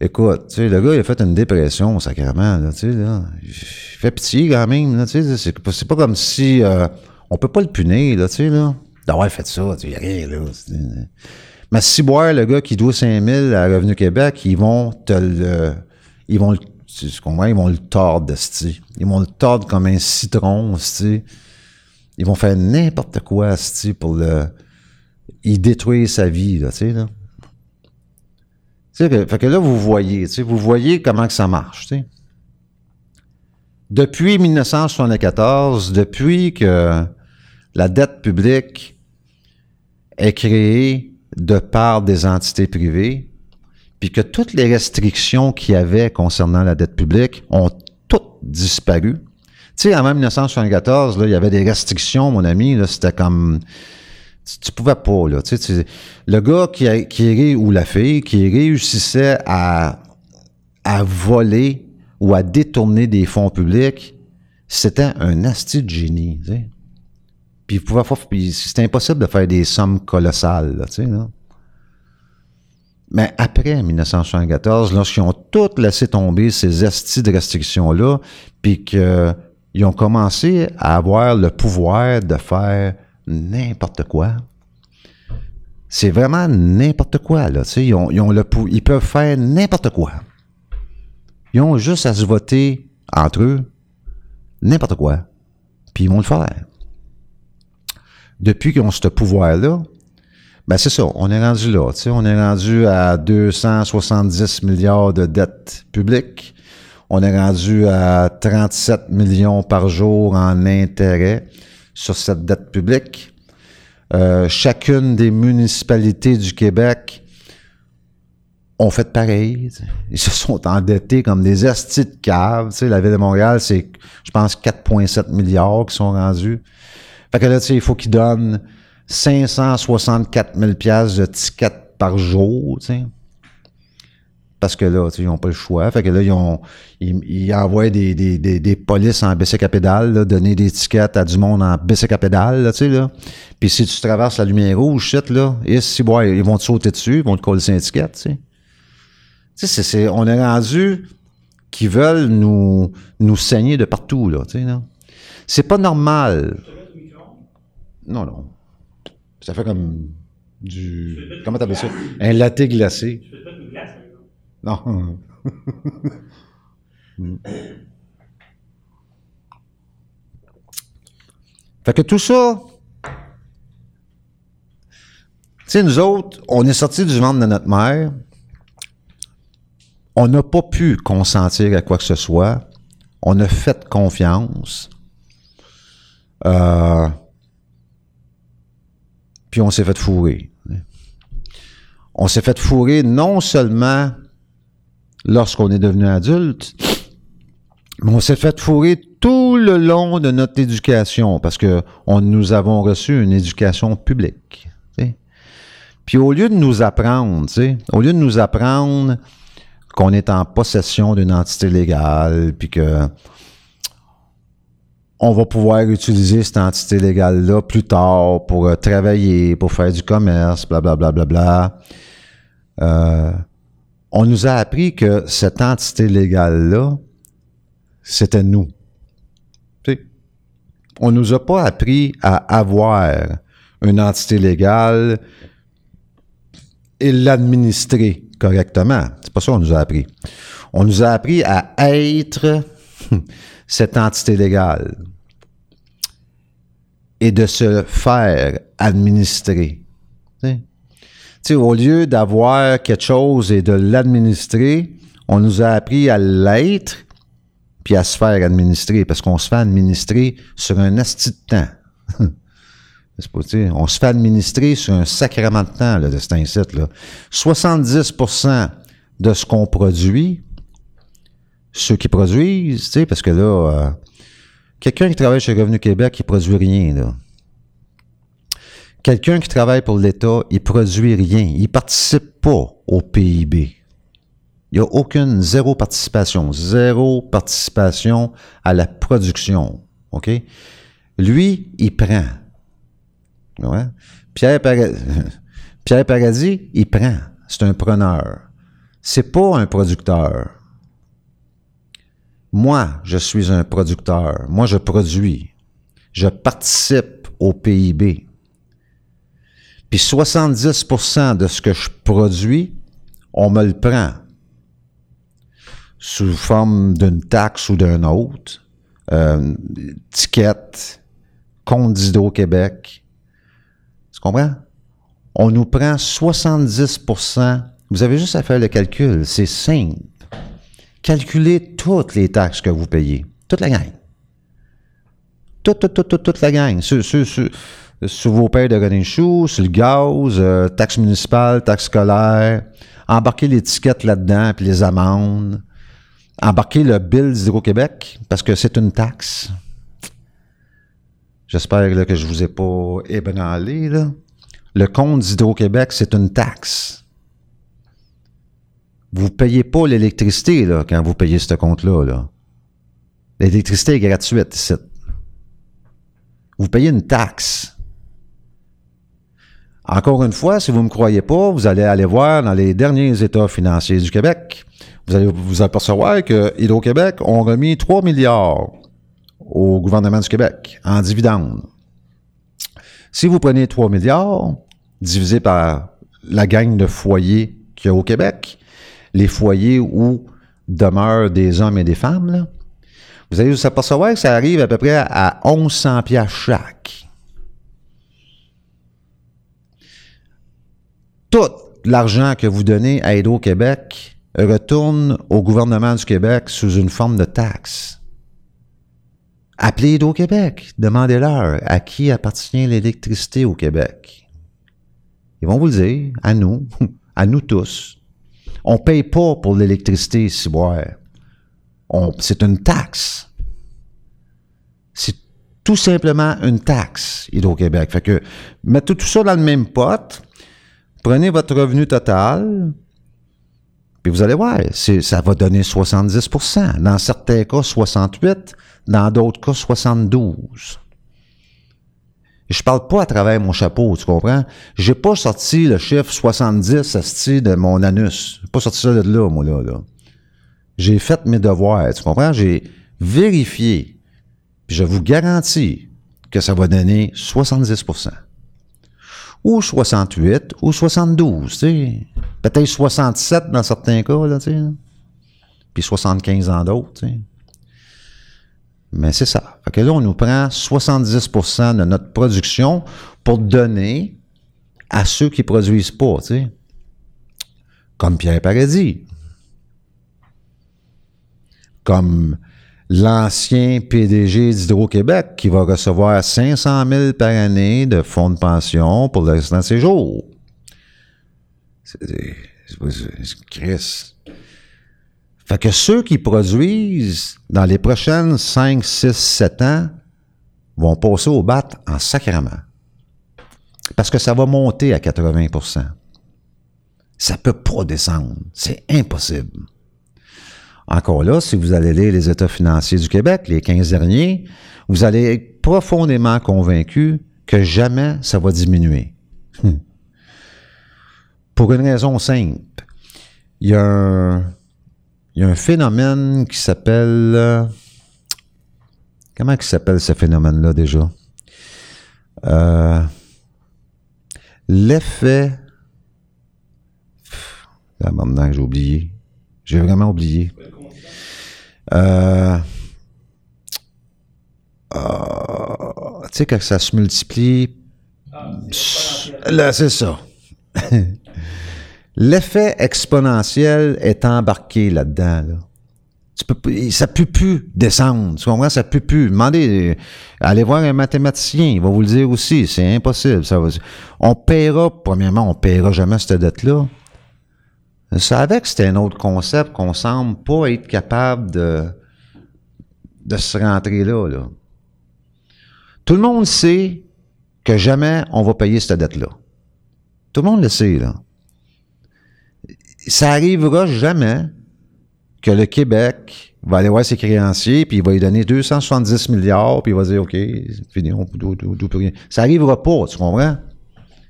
écoute, tu sais, le gars, il a fait une dépression, sacrément, là, tu sais, là. Il fait pitié quand même, là, tu sais, c'est, pas- comme si, euh, on peut pas le punir, là, tu sais, là, d'avoir fait ça, tu sais, rien, Mais si boire, le gars qui doit 5000 à Revenu Québec, ils vont te le, ils vont le, tu comprends, ils vont le tordre. Ils vont le tordre comme un citron. Ils vont faire n'importe quoi, esti, pour le, il détruit sa vie, là, fait que là, vous voyez, vous voyez comment que ça marche. Depuis 1974, depuis que la dette publique est créée de part des entités privées, puis que toutes les restrictions qu'il y avait concernant la dette publique ont toutes disparu. Tu sais, avant 1974, là, il y avait des restrictions, mon ami, c'était comme tu, tu pouvais pas, là. Tu sais, le gars qui, qui ou la fille qui réussissait à, à voler ou à détourner des fonds publics, c'était un asti de génie, tu sais. Puis puis c'était impossible de faire des sommes colossales, tu sais. Mais après 1974, lorsqu'ils ont toutes laissé tomber ces astis de restrictions-là, puis qu'ils ont commencé à avoir le pouvoir de faire n'importe quoi, c'est vraiment n'importe quoi, là. Ils, ont, le ils peuvent faire n'importe quoi. Ils ont juste à se voter entre eux n'importe quoi. Puis ils vont le faire. Depuis qu'ils ont ce pouvoir-là, ben c'est ça, on est rendu là. On est rendu à 270 milliards de dettes publiques. On est rendu à 37 millions par jour en intérêts sur cette dette publique. Euh, chacune des municipalités du Québec ont fait pareil. Ils se sont endettés comme des astis de cave. tu sais. La Ville de Montréal, c'est, je pense, 4,7 milliards qui sont rendus. Fait que là, il faut qu'ils donnent 564 000 piastres de tickets par jour, tu sais, parce que là, tu sais, ils n'ont pas le choix. Fait que là, ils, ont, ils, ils envoient des, des, des, des polices en bicycle à pédale, là, donner des tickets à du monde en bicycle à pédale, là, tu sais, là. Puis si tu traverses la lumière rouge, shit, là, et si, boy, ils vont te sauter dessus, ils vont te coller un ticket, tu sais. Tu sais, c'est- on est rendu qu'ils veulent nous, nous saigner de partout, là, tu sais, là. C'est pas normal. Non, non. Ça fait comme du... Comment t'appelles ça? Un latte glacé. Je fais pas une glace, par exemple. Non. fait que tout ça, tu sais, nous autres, on est sortis du ventre de notre mère. On n'a pas pu consentir à quoi que ce soit. On a fait confiance. Euh, puis on s'est fait fourrer. On s'est fait fourrer non seulement lorsqu'on est devenu adulte, mais on s'est fait fourrer tout le long de notre éducation parce que nous avons reçu une éducation publique. Puis au lieu de nous apprendre, au lieu de nous apprendre qu'on est en possession d'une entité légale, puis que on va pouvoir utiliser cette entité légale-là plus tard pour euh, travailler, pour faire du commerce, blablabla. Bla, bla, bla, bla. Euh, on nous a appris que cette entité légale-là, c'était nous. Tu sais, on nous a pas appris à avoir une entité légale et l'administrer correctement. C'est pas ça qu'on nous a appris. On nous a appris à être cette entité légale et de se faire administrer. Au lieu d'avoir quelque chose et de l'administrer, on nous a appris à l'être puis à se faire administrer parce qu'on se fait administrer sur un asti de temps. On se fait administrer sur un sacrement de temps là, de cet incite, là. 70% de ce qu'on produit, ceux qui produisent, parce que là, euh, quelqu'un qui travaille chez Revenu Québec, il produit rien. Quelqu'un qui travaille pour l'État, il produit rien. Il participe pas au PIB. Il n'y a aucune, zéro participation, zéro participation à la production. OK? Lui, il prend. Pierre, Para- Pierre Paradis, il prend. C'est un preneur. C'est pas un producteur. Moi, je suis un producteur. Moi, je produis. Je participe au PIB. Puis 70% de ce que je produis, on me le prend sous forme d'une taxe ou d'un autre, euh, ticket, compte d'Hydro-Québec. Tu comprends? On nous prend 70%. Vous avez juste à faire le calcul. C'est simple. Calculez toutes les taxes que vous payez. Toute la gang. Toute, toute, toute, toute, toute la gang. Sur, vos payes de running shoes, sur le gaz, euh, taxes municipales, taxes scolaires. Embarquez l'étiquette là-dedans, puis les amendes. Embarquez le bill d'Hydro-Québec, parce que c'est une taxe. J'espère que je vous ai pas ébranlé. Là. Le compte d'Hydro-Québec, c'est une taxe. Vous payez pas l'électricité là, quand vous payez ce compte-là. Là. L'électricité est gratuite ici. Vous payez une taxe. Encore une fois, si vous ne me croyez pas, vous allez aller voir dans les derniers états financiers du Québec. Vous allez vous apercevoir que Hydro-Québec ont remis 3 milliards au gouvernement du Québec en dividendes. Si vous prenez 3 milliards, divisé par la gang de foyers qu'il y a au Québec, les foyers où demeurent des hommes et des femmes, vous allez vous apercevoir que ça arrive à peu près à 1100 piastres chaque. Tout l'argent que vous donnez à Hydro-Québec retourne au gouvernement du Québec sous une forme de taxe. Appelez Hydro-Québec, demandez-leur à qui appartient l'électricité au Québec. Ils vont vous le dire, à nous, à nous tous. On paye pas pour l'électricité ici, boire. On- C'est une taxe. C'est tout simplement une taxe, Hydro-Québec. Fait que, mettez tout ça dans le même pot, prenez votre revenu total, Puis vous allez voir, ça va donner 70% Dans certains cas, 68% Dans d'autres cas, 72 je parle pas à travers mon chapeau, tu comprends? J'ai pas sorti le chiffre 70 asti, de mon anus. J'ai pas sorti ça de là, moi, là. là. J'ai fait mes devoirs, tu comprends? J'ai vérifié. Puis je vous garantis que ça va donner 70% Ou 68, ou 72, tu sais. Peut-être 67 dans certains cas, là, tu sais. Puis 75 dans d'autres, tu sais. Mais c'est ça. Fait que là, on nous prend 70% de notre production pour donner à ceux qui produisent pas, tu sais. Comme Pierre Paradis. Comme l'ancien PDG d'Hydro-Québec qui va recevoir 500 000 par année de fonds de pension pour le restant de ses jours. C'est, c'est, c'est, c'est Chris. Fait que ceux qui produisent dans les prochaines 5, 6, 7 ans vont passer au bat en sacrement. Parce que ça va monter à 80% Ça peut pas descendre. C'est impossible. Encore là, si vous allez lire les états financiers du Québec, les 15 derniers, vous allez être profondément convaincu que jamais ça va diminuer. Hum. Pour une raison simple. Il y a un, il y a un phénomène qui s'appelle... comment s'appelle ce phénomène-là déjà? Euh, L'effet... Là, maintenant, j'ai oublié. J'ai vraiment oublié. Euh, euh, tu sais, quand ça se multiplie... Là, c'est ça. L'effet exponentiel est embarqué là-dedans. Là. Ne peut plus descendre. Tu comprends? Ça ne peut plus. Demandez, euh, allez voir un mathématicien, il va vous le dire aussi. C'est impossible. Ça va, on paiera, premièrement, on paiera jamais cette dette-là. Je savais que c'était un autre concept qu'on semble pas être capable de, de se rentrer là, là. Tout le monde sait que jamais on va payer cette dette-là. Tout le monde le sait, là ça arrivera jamais que le Québec va aller voir ses créanciers, puis il va lui donner 270 milliards, puis il va dire, OK, c'est fini, on d'où plus rien. Ça arrivera pas, tu comprends?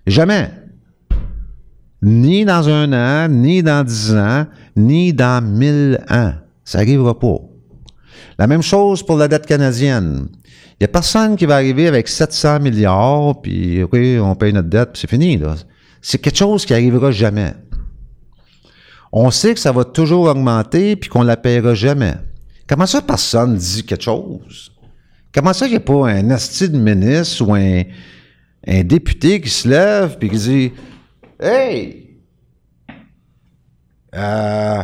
Jamais. Ni dans un an, ni dans dix ans, ni dans mille ans. Ça arrivera pas. La même chose pour la dette canadienne. Il n'y a personne qui va arriver avec 700 milliards, puis OK, on paye notre dette, puis c'est fini. C'est quelque chose qui arrivera jamais. On sait que ça va toujours augmenter puis qu'on la paiera jamais. Comment ça, personne dit quelque chose? Comment ça, il n'y a pas un asti de ministre ou un, député qui se lève puis qui dit Hey! Euh,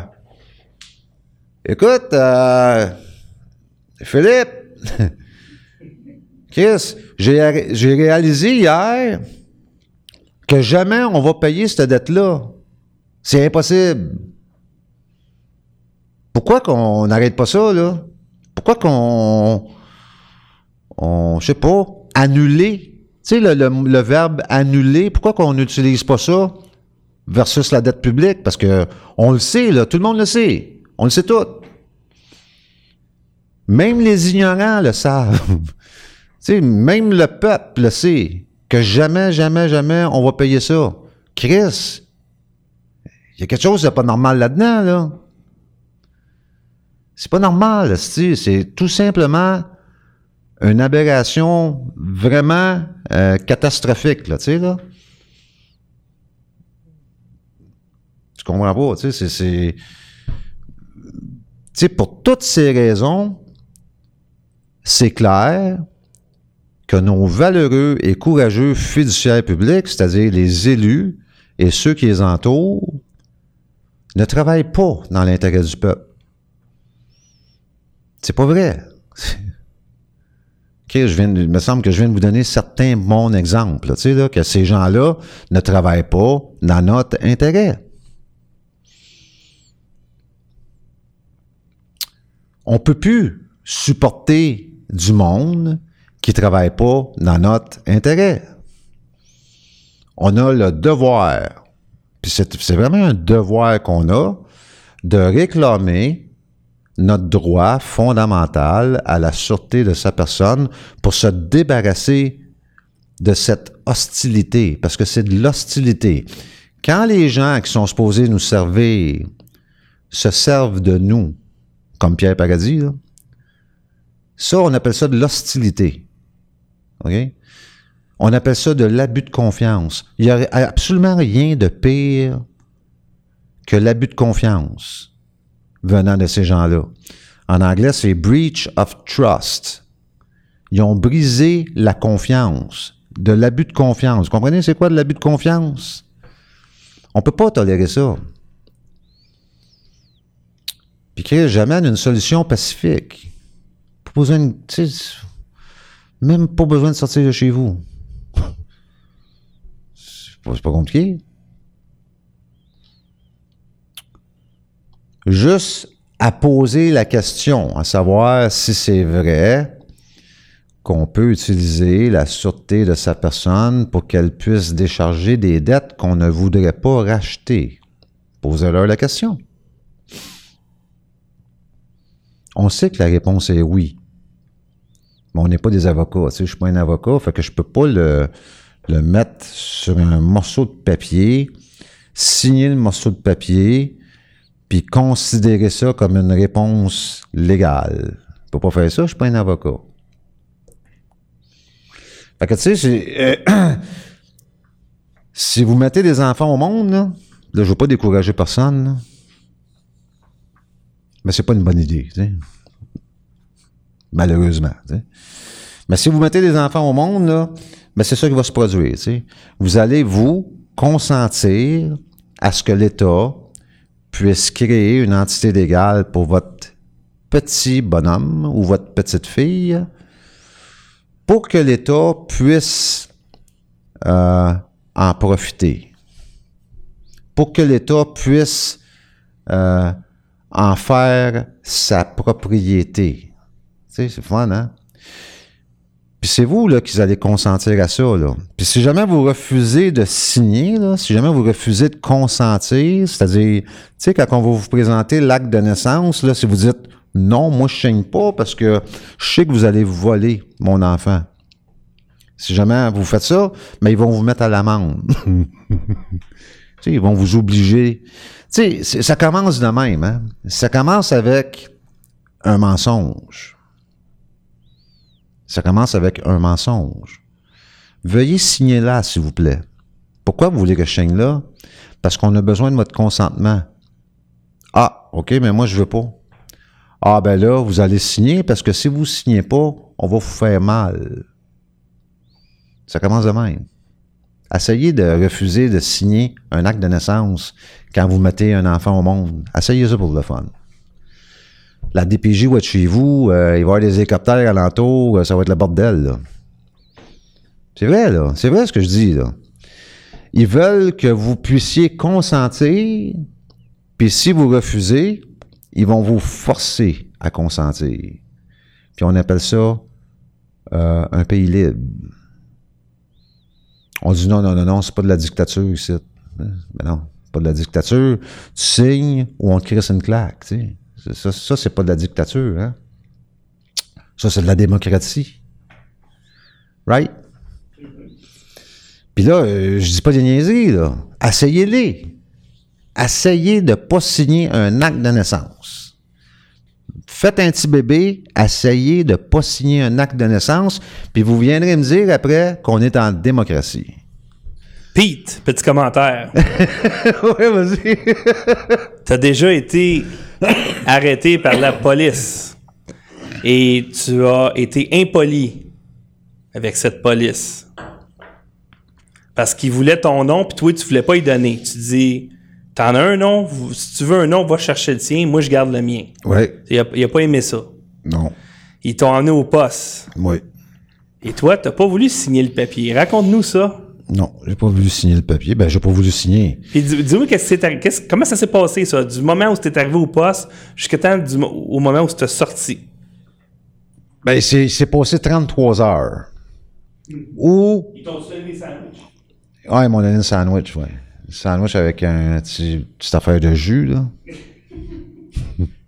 écoute, euh, Philippe, Chris, j'ai réalisé hier que jamais on va payer cette dette-là. C'est impossible. Pourquoi qu'on n'arrête pas ça, là? Pourquoi qu'on. On, je sais pas, annuler? Tu sais, le, verbe annuler, pourquoi qu'on n'utilise pas ça versus la dette publique? Parce que on le sait, là, tout le monde le sait. On le sait tout. Même les ignorants le savent. tu sais, même le peuple le sait. Que jamais, jamais, jamais on va payer ça. Chris, il y a quelque chose de pas normal là-dedans, là. C'est pas normal, c'est tout simplement une aberration vraiment euh, catastrophique, là, tu sais, là. Tu comprends pas, tu sais, c'est... Tu sais, pour toutes ces raisons, c'est clair que nos valeureux et courageux fiduciaires publics, c'est-à-dire les élus et ceux qui les entourent, ne travaillent pas dans l'intérêt du peuple. C'est pas vrai. Il me semble que je viens de vous donner certains bons exemples, tu sais, que ces gens-là ne travaillent pas dans notre intérêt. On peut plus supporter du monde qui travaille pas dans notre intérêt. On a le devoir, puis c'est vraiment un devoir qu'on a, de réclamer notre droit fondamental à la sûreté de sa personne pour se débarrasser de cette hostilité, parce que c'est de l'hostilité. Quand les gens qui sont supposés nous servir se servent de nous, comme Pierre Paradis, ça, on appelle ça de l'hostilité. OK? On appelle ça de l'abus de confiance. Il n'y a absolument rien de pire que l'abus de confiance venant de ces gens-là. En anglais, c'est breach of trust. Ils ont brisé la confiance, de l'abus de confiance. Vous comprenez, c'est quoi de l'abus de confiance? On peut pas tolérer ça. Puis que j'amène une solution pacifique. Pas besoin même pas besoin de sortir de chez vous. C'est pas, compliqué. Juste à poser la question, à savoir si c'est vrai qu'on peut utiliser la sûreté de sa personne pour qu'elle puisse décharger des dettes qu'on ne voudrait pas racheter. Posez-leur la question. On sait que la réponse est oui. Mais on n'est pas des avocats. Tu sais, je suis pas un avocat, fait que je peux pas le, le mettre sur un morceau de papier, signer le morceau de papier, puis considérer ça comme une réponse légale. Je peux pas faire ça, je suis pas un avocat. Fait que tu sais, euh, si vous mettez des enfants au monde, là, là je veux pas décourager personne, mais c'est pas une bonne idée. Malheureusement. Mais si vous mettez des enfants au monde, mais c'est ça qui va se produire. Vous allez vous consentir à ce que l'État puisse créer une entité légale pour votre petit bonhomme ou votre petite fille pour que l'État puisse euh, en profiter, pour que l'État puisse euh, en faire sa propriété. C'est fun, hein? Puis c'est vous là, qui allez consentir à ça. Là. Puis si jamais vous refusez de signer, là, si jamais vous refusez de consentir, c'est-à-dire, tu sais, quand on va vous présenter l'acte de naissance, là, si vous dites non, moi je signe pas parce que je sais que vous allez voler mon enfant. Si jamais vous faites ça, mais ils vont vous mettre à l'amende. Tu sais, ils vont vous obliger. Tu sais, ça commence de même. Hein? Ça commence avec un mensonge. Ça commence avec un mensonge. Veuillez signer là, s'il vous plaît. Pourquoi vous voulez que je signe là? Parce qu'on a besoin de votre consentement. Ah, OK, mais moi, je veux pas. Ah, ben là, vous allez signer parce que si vous signez pas, on va vous faire mal. Ça commence de même. Essayez de refuser de signer un acte de naissance quand vous mettez un enfant au monde. Essayez ça pour le fun. La DPJ va être chez vous, euh, il va y avoir des hélicoptères alentour, euh, ça va être le bordel. C'est vrai, là. C'est vrai ce que je dis, là. Ils veulent que vous puissiez consentir, puis si vous refusez, ils vont vous forcer à consentir. Puis on appelle ça euh, un pays libre. On dit non, non, non, non, c'est pas de la dictature ici. Mais non, pas de la dictature. Tu signes ou on te crisse une claque, tu sais. Ça, ça c'est pas de la dictature, hein. Ça, c'est de la démocratie. Right? Puis là, euh, je dis pas des niaiseries, là. Asseyez-les. Essayez de pas signer un acte de naissance. Faites un petit bébé, essayez de pas signer un acte de naissance, puis vous viendrez me dire après qu'on est en démocratie. Pete, petit commentaire. oui, vas-y. T'as déjà été arrêté par la police et tu as été impoli avec cette police. Parce qu'il voulait ton nom, puis toi, tu voulais pas y donner. Tu dis, t'en as un nom, si tu veux un nom, va chercher le tien, moi, je garde le mien. oui. Il a, il a pas aimé ça. Non. Ils t'ont emmené au poste. Oui. Et toi, t'as pas voulu signer le papier. Raconte-nous ça. Non, j'ai pas voulu signer le papier. Ben, j'ai pas voulu signer. Puis dis- dis-moi qu'est-ce qu'est-ce- comment ça s'est passé, ça, du moment où tu arrivé au poste jusqu'à temps du mo- au moment où tu sorti? Ben, c'est, c'est passé 33 heures. Ou, Ils t'ont donné des sandwichs. ouais, ils m'ont donné un sandwich, ouais. Un sandwich avec un petit, petite affaire de jus, là.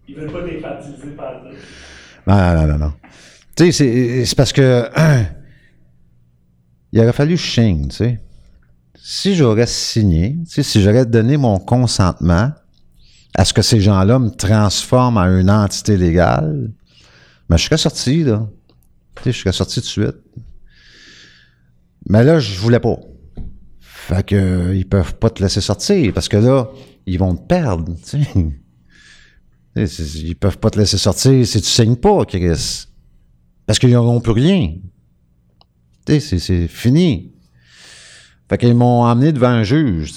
Ils veulent pas t'infantiliser par là. Non, non, non, non. Tu sais, c'est- c'est parce que il aurait fallu signe, tu sais. Si j'aurais signé, tu sais, si j'aurais donné mon consentement à ce que ces gens-là me transforment en une entité légale, ben, je serais sorti, là. Tu sais, je serais sorti de suite. Mais là, je voulais pas. Fait que, euh, ils peuvent pas te laisser sortir, parce que là, ils vont te perdre, tu sais. Tu sais, c'est- Ils peuvent pas te laisser sortir si tu signes pas, Chris. Parce qu'ils n'auront plus rien. C'est- fini. Fait qu'ils m'ont emmené devant un juge.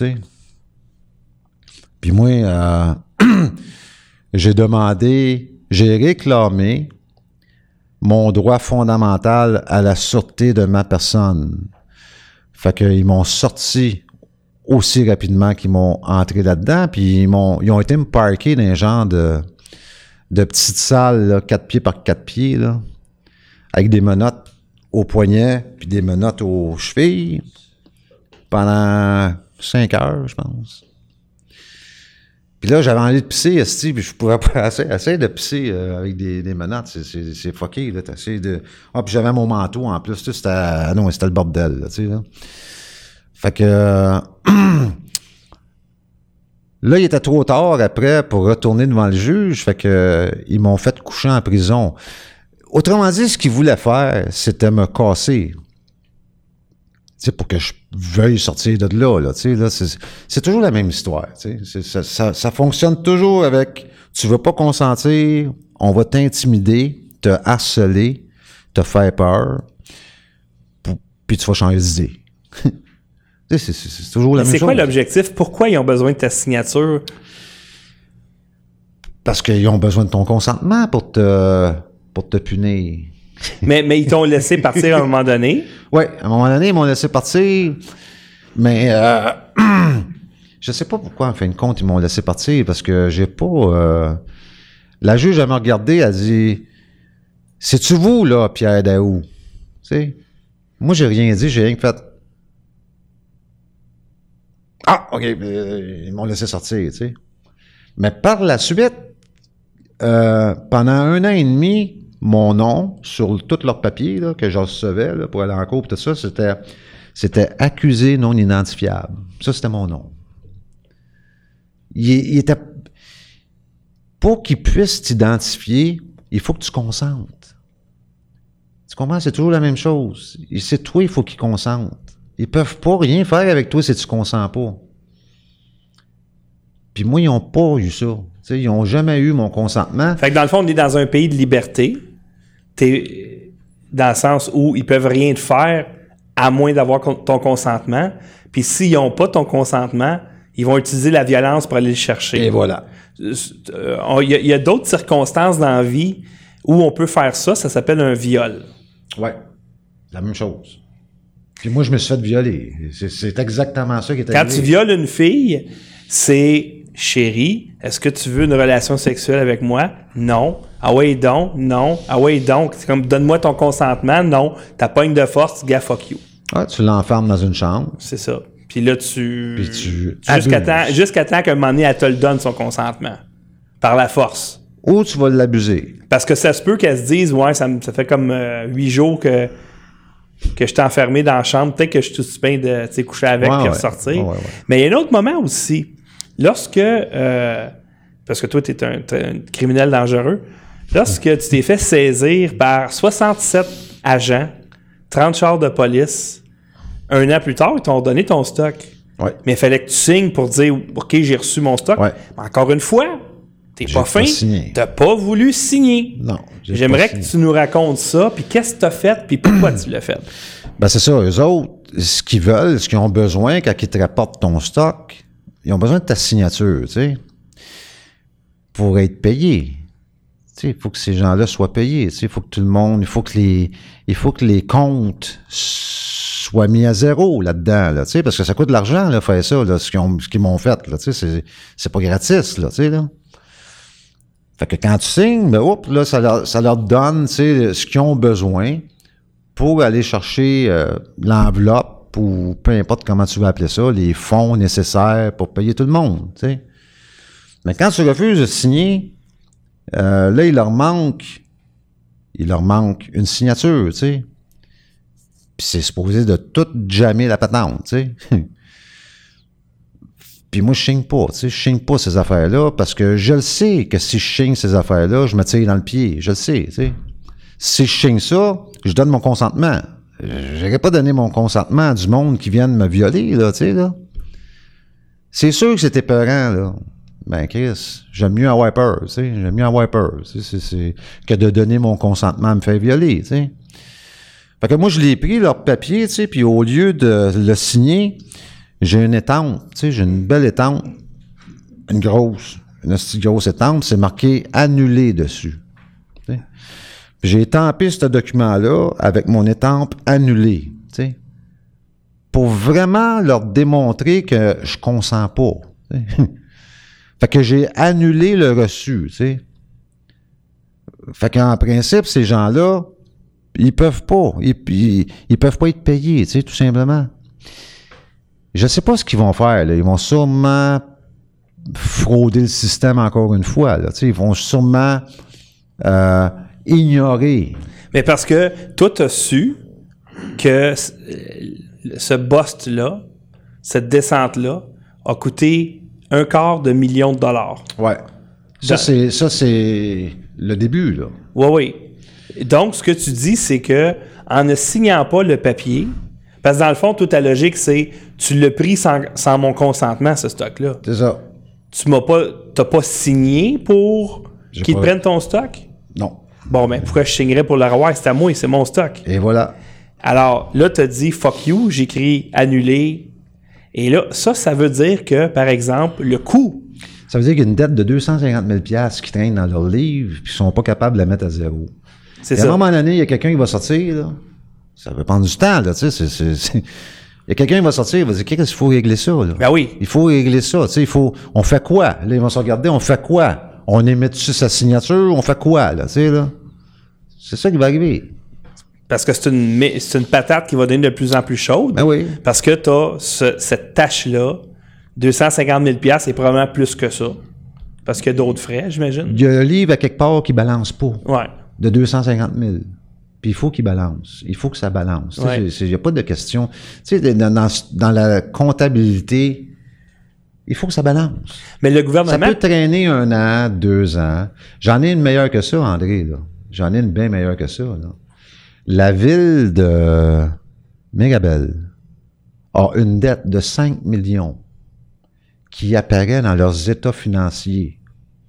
Puis moi, euh, j'ai demandé, j'ai réclamé mon droit fondamental à la sûreté de ma personne. Fait qu'ils m'ont sorti aussi rapidement qu'ils m'ont entré là-dedans, puis ils m'ont ils ont été me parker dans un genre de, de petites salles, là, 4 pieds par 4 pieds, avec des menottes aux poignets, puis des menottes aux chevilles, pendant 5 heures, je pense. Puis là, j'avais envie de pisser, esti, puis je pourrais pas assez, essayer de pisser euh, avec des, des menottes, c'est- c'est c'est fucké, là, de... Ah, puis j'avais mon manteau en plus, c'était... ah non, c'était le bordel, là, tu sais, là. Fait que... euh, Là, il était trop tard après pour retourner devant le juge, fait que ils m'ont fait coucher en prison. Autrement dit, ce qu'ils voulaient faire, c'était me casser. Tu sais, pour que je veuille sortir de là, là, tu sais, là, c'est, c'est toujours la même histoire, tu sais. C'est- Ça, ça, ça fonctionne toujours avec, tu veux pas consentir, on va t'intimider, te harceler, te faire peur, pour- puis tu vas changer d'idée. Tu sais, c'est, c'est- c'est toujours la même C'est chose. quoi l'objectif? Pourquoi ils ont besoin de ta signature? Parce qu'ils ont besoin de ton consentement pour te, pour te punir. mais, mais ils t'ont laissé partir à un moment donné? Oui, à un moment donné, ils m'ont laissé partir, mais euh, je sais pas pourquoi, en fin de compte, ils m'ont laissé partir, parce que j'ai pas... euh, la juge, elle m'a regardé, elle a dit, « C'est-tu vous, là, Pierre Daou? » Tu sais, moi, j'ai rien dit, j'ai rien fait. Ah, OK, euh, ils m'ont laissé sortir, tu sais. Mais par la suite, euh, pendant un an et demi, mon nom sur tous leurs papiers là, que je recevais pour aller en cours, tout ça, c'était, c'était accusé non identifiable. Ça, c'était mon nom. Pour qu'ils puissent t'identifier, il faut que tu consentes. Tu comprends? C'est toujours la même chose. C'est toi, il faut qu'ils consentent. Ils peuvent pas rien faire avec toi si tu consens pas. Puis moi, ils ont pas eu ça. Ils ont jamais eu mon consentement. Fait que dans le fond, on est dans un pays de liberté. T'es dans le sens où ils peuvent rien te faire à moins d'avoir ton consentement. Puis s'ils n'ont pas ton consentement, ils vont utiliser la violence pour aller le chercher. Et voilà. Euh, Il y a, d'autres circonstances dans la vie où on peut faire ça. Ça s'appelle un viol. Ouais. La même chose. Puis moi, je me suis fait violer. C'est, exactement ça qui est Quand arrivé. tu violes une fille, c'est chérie, est-ce que tu veux une relation sexuelle avec moi? Non. Ah ouais, donc, non. Ah ouais, donc? C'est comme donne-moi ton consentement? Non. Ta pogne de force, gars, fuck you. Ouais, tu l'enfermes dans une chambre. C'est ça. Puis là, tu. Puis tu Jusqu'à temps, qu'à un moment donné, elle te le donne, son consentement. Par la force. Ou tu vas l'abuser. Parce que ça se peut qu'elle se dise, ouais, ça, me- ça fait comme euh, huit jours que, que je t'ai enfermé dans la chambre. Peut-être que je suis tout bien de coucher avec Ouais, puis ouais. ressortir. Ouais, ouais, ouais. Mais il y a un autre moment aussi. Lorsque. euh, parce que toi, tu es un, criminel dangereux. Lorsque tu t'es fait saisir par 67 agents, 30 chars de police, un an plus tard, ils t'ont donné ton stock. Ouais. Mais il fallait que tu signes pour dire OK, j'ai reçu mon stock. Ouais. Mais encore une fois, t'es pas fin. T'as pas voulu signer. Non. j'ai J'aimerais que tu nous racontes ça, puis qu'est-ce que tu as fait, puis pourquoi tu l'as fait? Ben, c'est ça. Eux autres, ce qu'ils veulent, ce qu'ils ont besoin quand ils te rapportent ton stock, ils ont besoin de ta signature, tu sais, pour être payés. Tu sais, il faut que ces gens-là soient payés. Tu sais, il faut que tout le monde, il faut que les, il faut que les comptes soient mis à zéro là-dedans, là, tu sais, parce que ça coûte de l'argent, là, faire ça, là, ce qu'ils ont- ce qu'ils m'ont fait, là, tu sais, c'est, pas gratis, là, tu sais, là. Fait que quand tu signes, ben, oups, là, ça leur, ça leur donne, tu sais, ce qu'ils ont besoin pour aller chercher euh, l'enveloppe ou peu importe comment tu veux appeler ça, les fonds nécessaires pour payer tout le monde. Mais quand tu refuses de signer, Euh, là, il leur manque, il leur manque une signature. Puis c'est supposé de tout jammer la patente, tu sais. Puis moi, je chigne pas, tu sais, je pas ces affaires-là parce que je le sais que si je chigne ces affaires-là, je me tire dans le pied. Je le sais. Si je chigne ça, je donne mon consentement. J'aurais pas donné mon consentement à du monde qui vienne me violer, là, tu sais, là. C'est sûr que c'était peurant, là. Ben, Chris, j'aime mieux avoir peur, tu sais. J'aime mieux avoir peur, tu sais, c'est- que de donner mon consentement à me faire violer, tu sais. Fait que moi, je l'ai pris, leur papier, tu sais, puis au lieu de le signer, j'ai une étampe, tu sais, j'ai une belle étampe, une grosse, une de grosse étampe, c'est marqué annulé dessus. J'ai étampé ce document-là avec mon étampe annulée, pour vraiment leur démontrer que je consens pas. fait que j'ai annulé le reçu, tu sais. Fait qu'en principe, ces gens-là, ils peuvent pas. Ils, ils, peuvent pas être payés, tu sais, tout simplement. Je sais pas ce qu'ils vont faire. Ils vont sûrement frauder le système encore une fois. Tu sais, ils vont sûrement euh, ignorer. Mais parce que toi, tu as su que ce bust-là, cette descente-là, a coûté un quart de million de dollars. Ouais. Ça, Dans- c'est, ça, c'est le début, là. Oui, oui. Donc, ce que tu dis, c'est que en ne signant pas le papier, parce que dans le fond, toute ta logique, c'est tu l'as pris sans, sans mon consentement, ce stock-là. C'est ça. Tu m'as pas, t'as pas signé pour qu'ils te prennent ton stock? Non. Bon, ben, pourquoi je signerais pour le revoir? C'est à moi, c'est mon stock. Et voilà. Alors, là, tu as dit fuck you, j'écris annuler. Et là, ça, ça veut dire que, par exemple, le coût, Ça veut dire qu'il y a une dette de 250 000 qui traîne dans leur livre, puis ils sont pas capables de la mettre à zéro. c'est Et à un ça. moment donné, il y a quelqu'un qui va sortir, là. Ça va prendre du temps, là, tu sais. Il y a quelqu'un qui va sortir, il va dire, qu'est-ce qu'il faut régler ça, là? Ben oui. Il faut régler ça, tu sais, il faut, on fait quoi? Là, ils vont se regarder, on fait quoi? On émet dessus sa signature, on fait quoi, là, tu sais, là? C'est ça qui va arriver. Parce que c'est une, une patate qui va devenir de plus en plus chaude. Ben oui. Parce que tu as cette tâche-là, 250 000 c'est probablement plus que ça. Parce qu'il y a d'autres frais, j'imagine. Il y a un livre à quelque part qui balance pas, Ouais. de 250 000. Puis il faut qu'il balance. Il faut que ça balance. Ouais. Il n'y a pas de question. Tu sais, dans, dans, dans la comptabilité, il faut que ça balance. Mais le Ça gouvernement. peut traîner un an, deux ans. J'en ai une meilleure que ça, André. J'en ai une bien meilleure que ça. Là. La ville de Mirabel a une dette de 5 millions qui apparaît dans leurs états financiers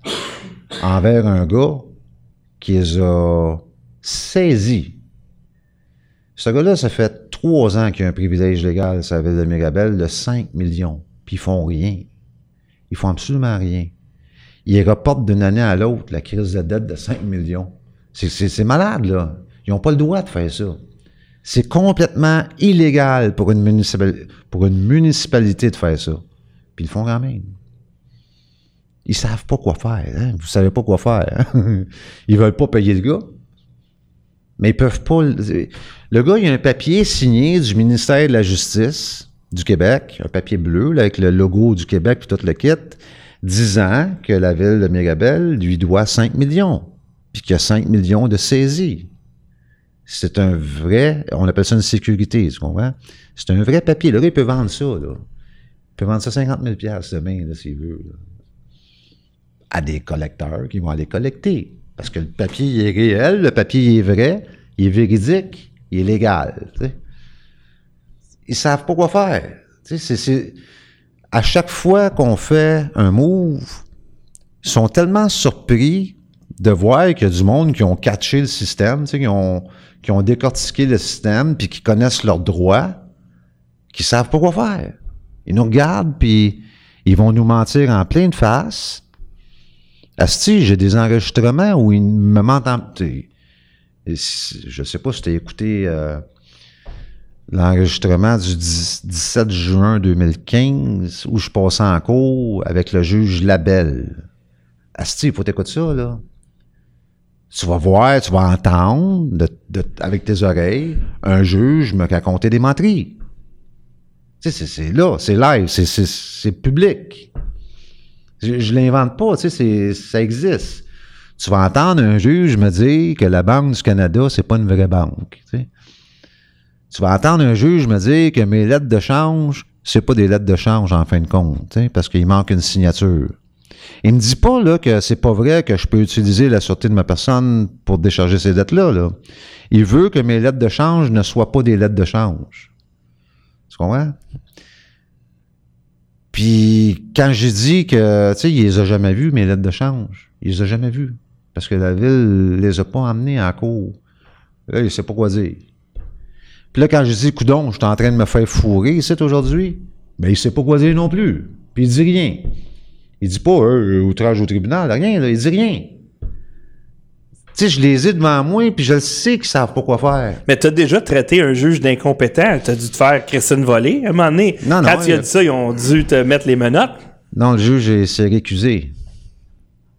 envers un gars qui les a saisis. Ce gars-là, ça fait trois ans qu'il a un privilège légal, sa ville de Mirabel, de 5 millions. Puis ils font rien. Ils font absolument rien. Ils reportent d'une année à l'autre la crise de dette de 5 millions. C'est- malade, là. Ils n'ont pas le droit de faire ça. C'est complètement illégal pour une, municipalité de faire ça. Puis ils le font quand même. Ils savent pas quoi faire. Hein? Vous savez pas quoi faire. Hein? Ils veulent pas payer le gars. Mais ils peuvent pas. Le le gars, il a un papier signé du ministère de la Justice du Québec, un papier bleu là, avec le logo du Québec et tout le kit, disant que la ville de Mirabel lui doit 5 millions, puis qu'il y a 5 millions de saisies. C'est un vrai, on appelle ça une sécurité, tu comprends? C'est un vrai papier. Le gars, il peut vendre ça, là. Il peut vendre ça 50 000 demain, là, s'il veut. À des collecteurs qui vont aller collecter. Parce que le papier est réel, le papier est vrai, il est véridique, il est légal. tu sais. Ils savent pas quoi faire. Tu sais, c'est- À chaque fois qu'on fait un move, ils sont tellement surpris de voir qu'il y a du monde qui ont catché le système, tu sais, qui, ont, qui ont décortiqué le système, puis qui connaissent leurs droits, qui savent pas quoi faire. Ils nous regardent, puis ils vont nous mentir en pleine face. Asti, j'ai des enregistrements où ils me mentent en... Je sais pas si tu as écouté euh, l'enregistrement du 10 17 juin 2015 où je passais en cours avec le juge Labelle. Asti, il faut t'écouter ça, là. Tu vas voir, tu vas entendre avec tes oreilles un juge me raconter des menteries. Tu sais, c'est- là, c'est live, c'est- public. Je, je l'invente pas, tu sais, ça existe. Tu vas entendre un juge me dire que la Banque du Canada, c'est pas une vraie banque. Tu vas entendre un juge me dire que mes lettres de change, c'est pas des lettres de change en fin de compte, parce qu'il manque une signature. Il me dit pas là que c'est pas vrai que je peux utiliser la sûreté de ma personne pour décharger ces dettes-là. Là. Il veut que mes lettres de change ne soient pas des lettres de change. Tu comprends? Puis quand j'ai dit que, tu sais, il les a jamais vues, mes lettres de change. Il les a jamais vues. Parce que la ville les a pas amenées en cours. Là, il sait pas quoi dire. Puis là, quand j'ai dit, coudon, je suis en train de me faire fourrer ici aujourd'hui, ben, il sait pas quoi dire non plus. Puis il dit rien. Il dit pas, euh, outrage au tribunal, rien, là. Il dit rien. Tu sais, je les ai devant moi, puis je le sais qu'ils savent pas quoi faire. Mais t'as déjà traité un juge d'incompétent? T'as dû te faire Christine voler. À un moment donné, Non, non, quand tu as dit ça, ils ont dû te mettre les menottes? Non, le juge est- s'est récusé.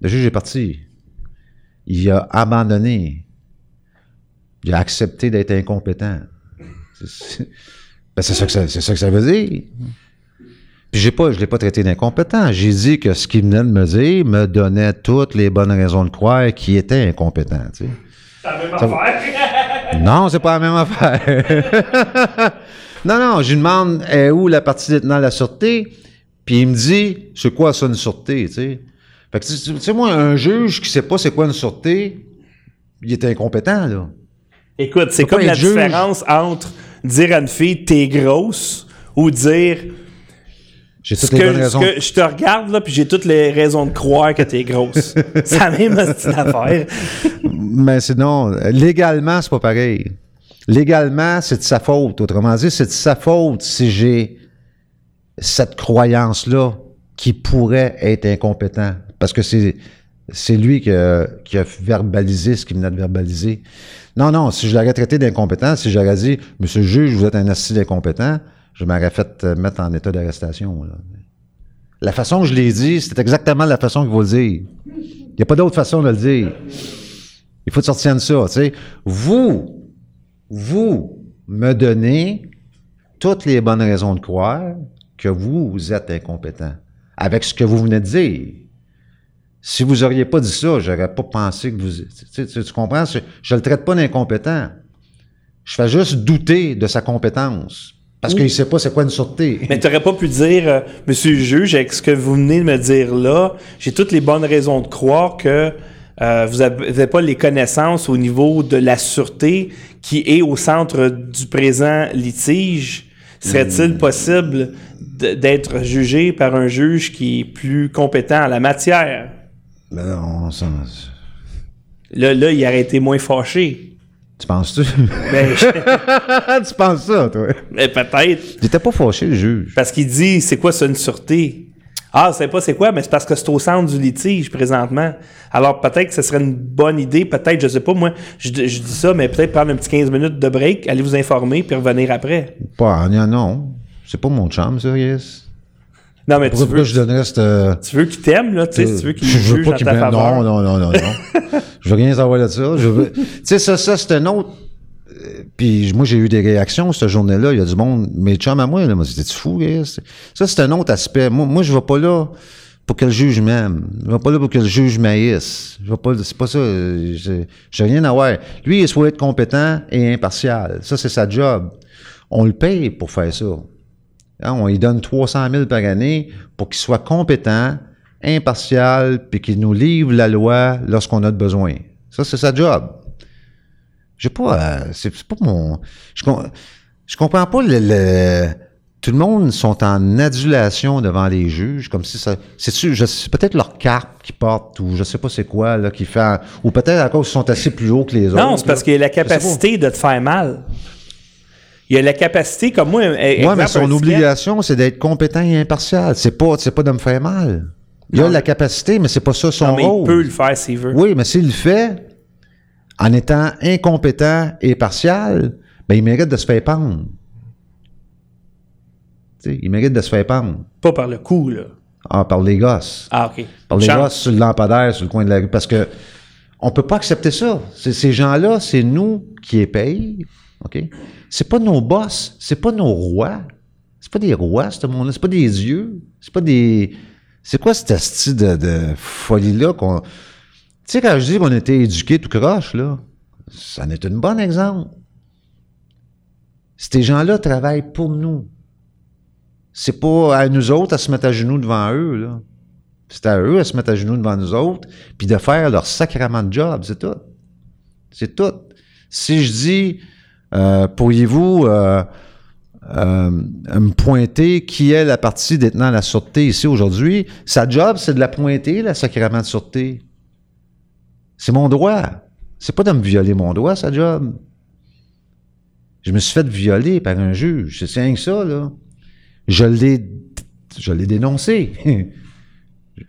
Le juge est parti. Il a abandonné. Il a accepté d'être incompétent. C'est- ben, c'est ça, que ça- c'est ça que ça veut dire. Puis j'ai pas, je l'ai pas traité d'incompétent. J'ai dit que ce qu'il venait de me dire me donnait toutes les bonnes raisons de croire qu'il était incompétent. tu sais. C'est la même affaire. Non, c'est pas la même affaire. non, non, je lui demande est où la partie détenant la sûreté, puis il me dit c'est quoi ça une sûreté, tu sais? Fait que tu sais moi un juge qui sait pas c'est quoi une sûreté, il est incompétent là. Écoute, c'est comme la juge. différence entre dire à une fille t'es grosse ou dire J'ai les bonnes que, raisons. que je te regarde là puis j'ai toutes les raisons de croire que t'es grosse. c'est la même hostie d'affaire. Mais sinon, légalement, c'est pas pareil. Légalement, c'est de sa faute. Autrement dit, c'est de sa faute si j'ai cette croyance-là qui pourrait être incompétent. Parce que c'est, c'est lui qui a, verbalisé ce qu'il venait de verbaliser. Non, non, si je l'aurais traité d'incompétent, si j'aurais dit, Monsieur le juge, vous êtes un assis d'incompétent, je m'aurais fait euh, mettre en état d'arrestation. La façon que je l'ai dit, c'est exactement la façon qu'il faut le dire. Il n'y a pas d'autre façon de le dire. Il faut sortir de ça. Vous, vous me donnez toutes les bonnes raisons de croire que vous, vous êtes incompétent. Avec ce que vous venez de dire. Si vous auriez pas dit ça, j'aurais pas pensé que vous... Tu, sais, tu- tu comprends? Je, je le traite pas d'incompétent. Je fais juste douter de sa compétence. Parce qu'il sait pas c'est quoi une sûreté. Mais t'aurais pas pu dire, euh, Monsieur le juge, avec ce que vous venez de me dire là, j'ai toutes les bonnes raisons de croire que euh, vous n'avez pas les connaissances au niveau de la sûreté qui est au centre du présent litige. Serait-il possible d- d'être jugé par un juge qui est plus compétent en la matière? Mais non, ça- Là, là, il aurait été moins fâché. tu penses-tu? Ben, je- tu penses ça, toi? mais peut-être. Il était pas fâché, le juge. Parce qu'il dit, c'est quoi ça une sûreté? Ah, c'est pas c'est quoi, mais c'est parce que c'est au centre du litige présentement. Alors peut-être que ce serait une bonne idée, peut-être, je sais pas, moi, je, je dis ça, mais peut-être prendre un petit 15 minutes de break, aller vous informer, puis revenir après. Pas, non, non. C'est pas mon chum, ça, yes. Non, mais tu Pourquoi, veux, je donnerais cette. euh, tu veux qu'il t'aime, là, tu sais, tu veux qu'il je veux pas qu'il ta. Non, non, non, non, non. je veux rien savoir de ça. Je veux. Tu sais, ça, ça, c'est un autre. euh, Puis moi, j'ai eu des réactions cette journée-là. Il y a du monde, mes chums à moi, là, moi, c'était fou. Ça, c'est un autre aspect. Moi, moi je vais pas là pour que le juge m'aime. Je vais pas là pour que le juge m'haïsse. Je vais pas, c'est pas ça. euh, J'ai j'ai rien à voir. Lui, il faut être compétent et impartial. Ça, c'est sa job. On le paye pour faire ça. Hein, on lui donne 300 000 par année pour qu'il soit compétent, impartial, puis qu'il nous livre la loi lorsqu'on a de besoin. Ça, c'est sa job. J'ai pas, euh, c'est pas mon, je, je comprends pas le, le- tout le monde sont en adulation devant les juges, comme si ça, c'est peut-être leur carte qu'ils portent ou je sais pas c'est quoi là qui fait, ou peut-être à cause qu'ils sont assez plus hauts que les autres. Non, c'est parce qu'il y a la Je capacité de te faire mal. Il a la capacité, comme moi, Oui, mais son obligation, c'est d'être compétent et impartial. C'est pas, c'est pas de me faire mal. Il a la capacité, mais c'est pas ça son Non, mais rôle. il peut le faire s'il veut. Oui, mais s'il le fait, en étant incompétent et partial, ben, il mérite de se faire pendre. Il mérite de se faire pendre. Pas par le coup, là. Ah, par les gosses. Ah, OK. Par les gosses sur le lampadaire, sur le coin de la rue. Parce que on peut pas accepter ça. Ces gens-là, c'est nous qui les payent. OK? C'est pas nos boss, c'est pas nos rois. C'est pas des rois, ce monde-là. C'est pas des dieux. C'est pas des. C'est quoi cette style de, folie-là qu'on. Tu sais, quand je dis qu'on était éduqués tout croche, là, ça en est un bon exemple. Ces gens-là travaillent pour nous. C'est pas à nous autres à se mettre à genoux devant eux, là. C'est à eux à se mettre à genoux devant nous autres, puis de faire leur sacrement de job, c'est tout. C'est tout. Si je dis, euh, pourriez-vous euh, euh, me pointer qui est la partie détenant la sûreté ici aujourd'hui, sa job, c'est de la pointer, la sacrament de sûreté. C'est mon droit. C'est pas de me violer mon droit, sa job. Je me suis fait violer par un juge. C'est rien que ça, là. Je l'ai, je l'ai dénoncé.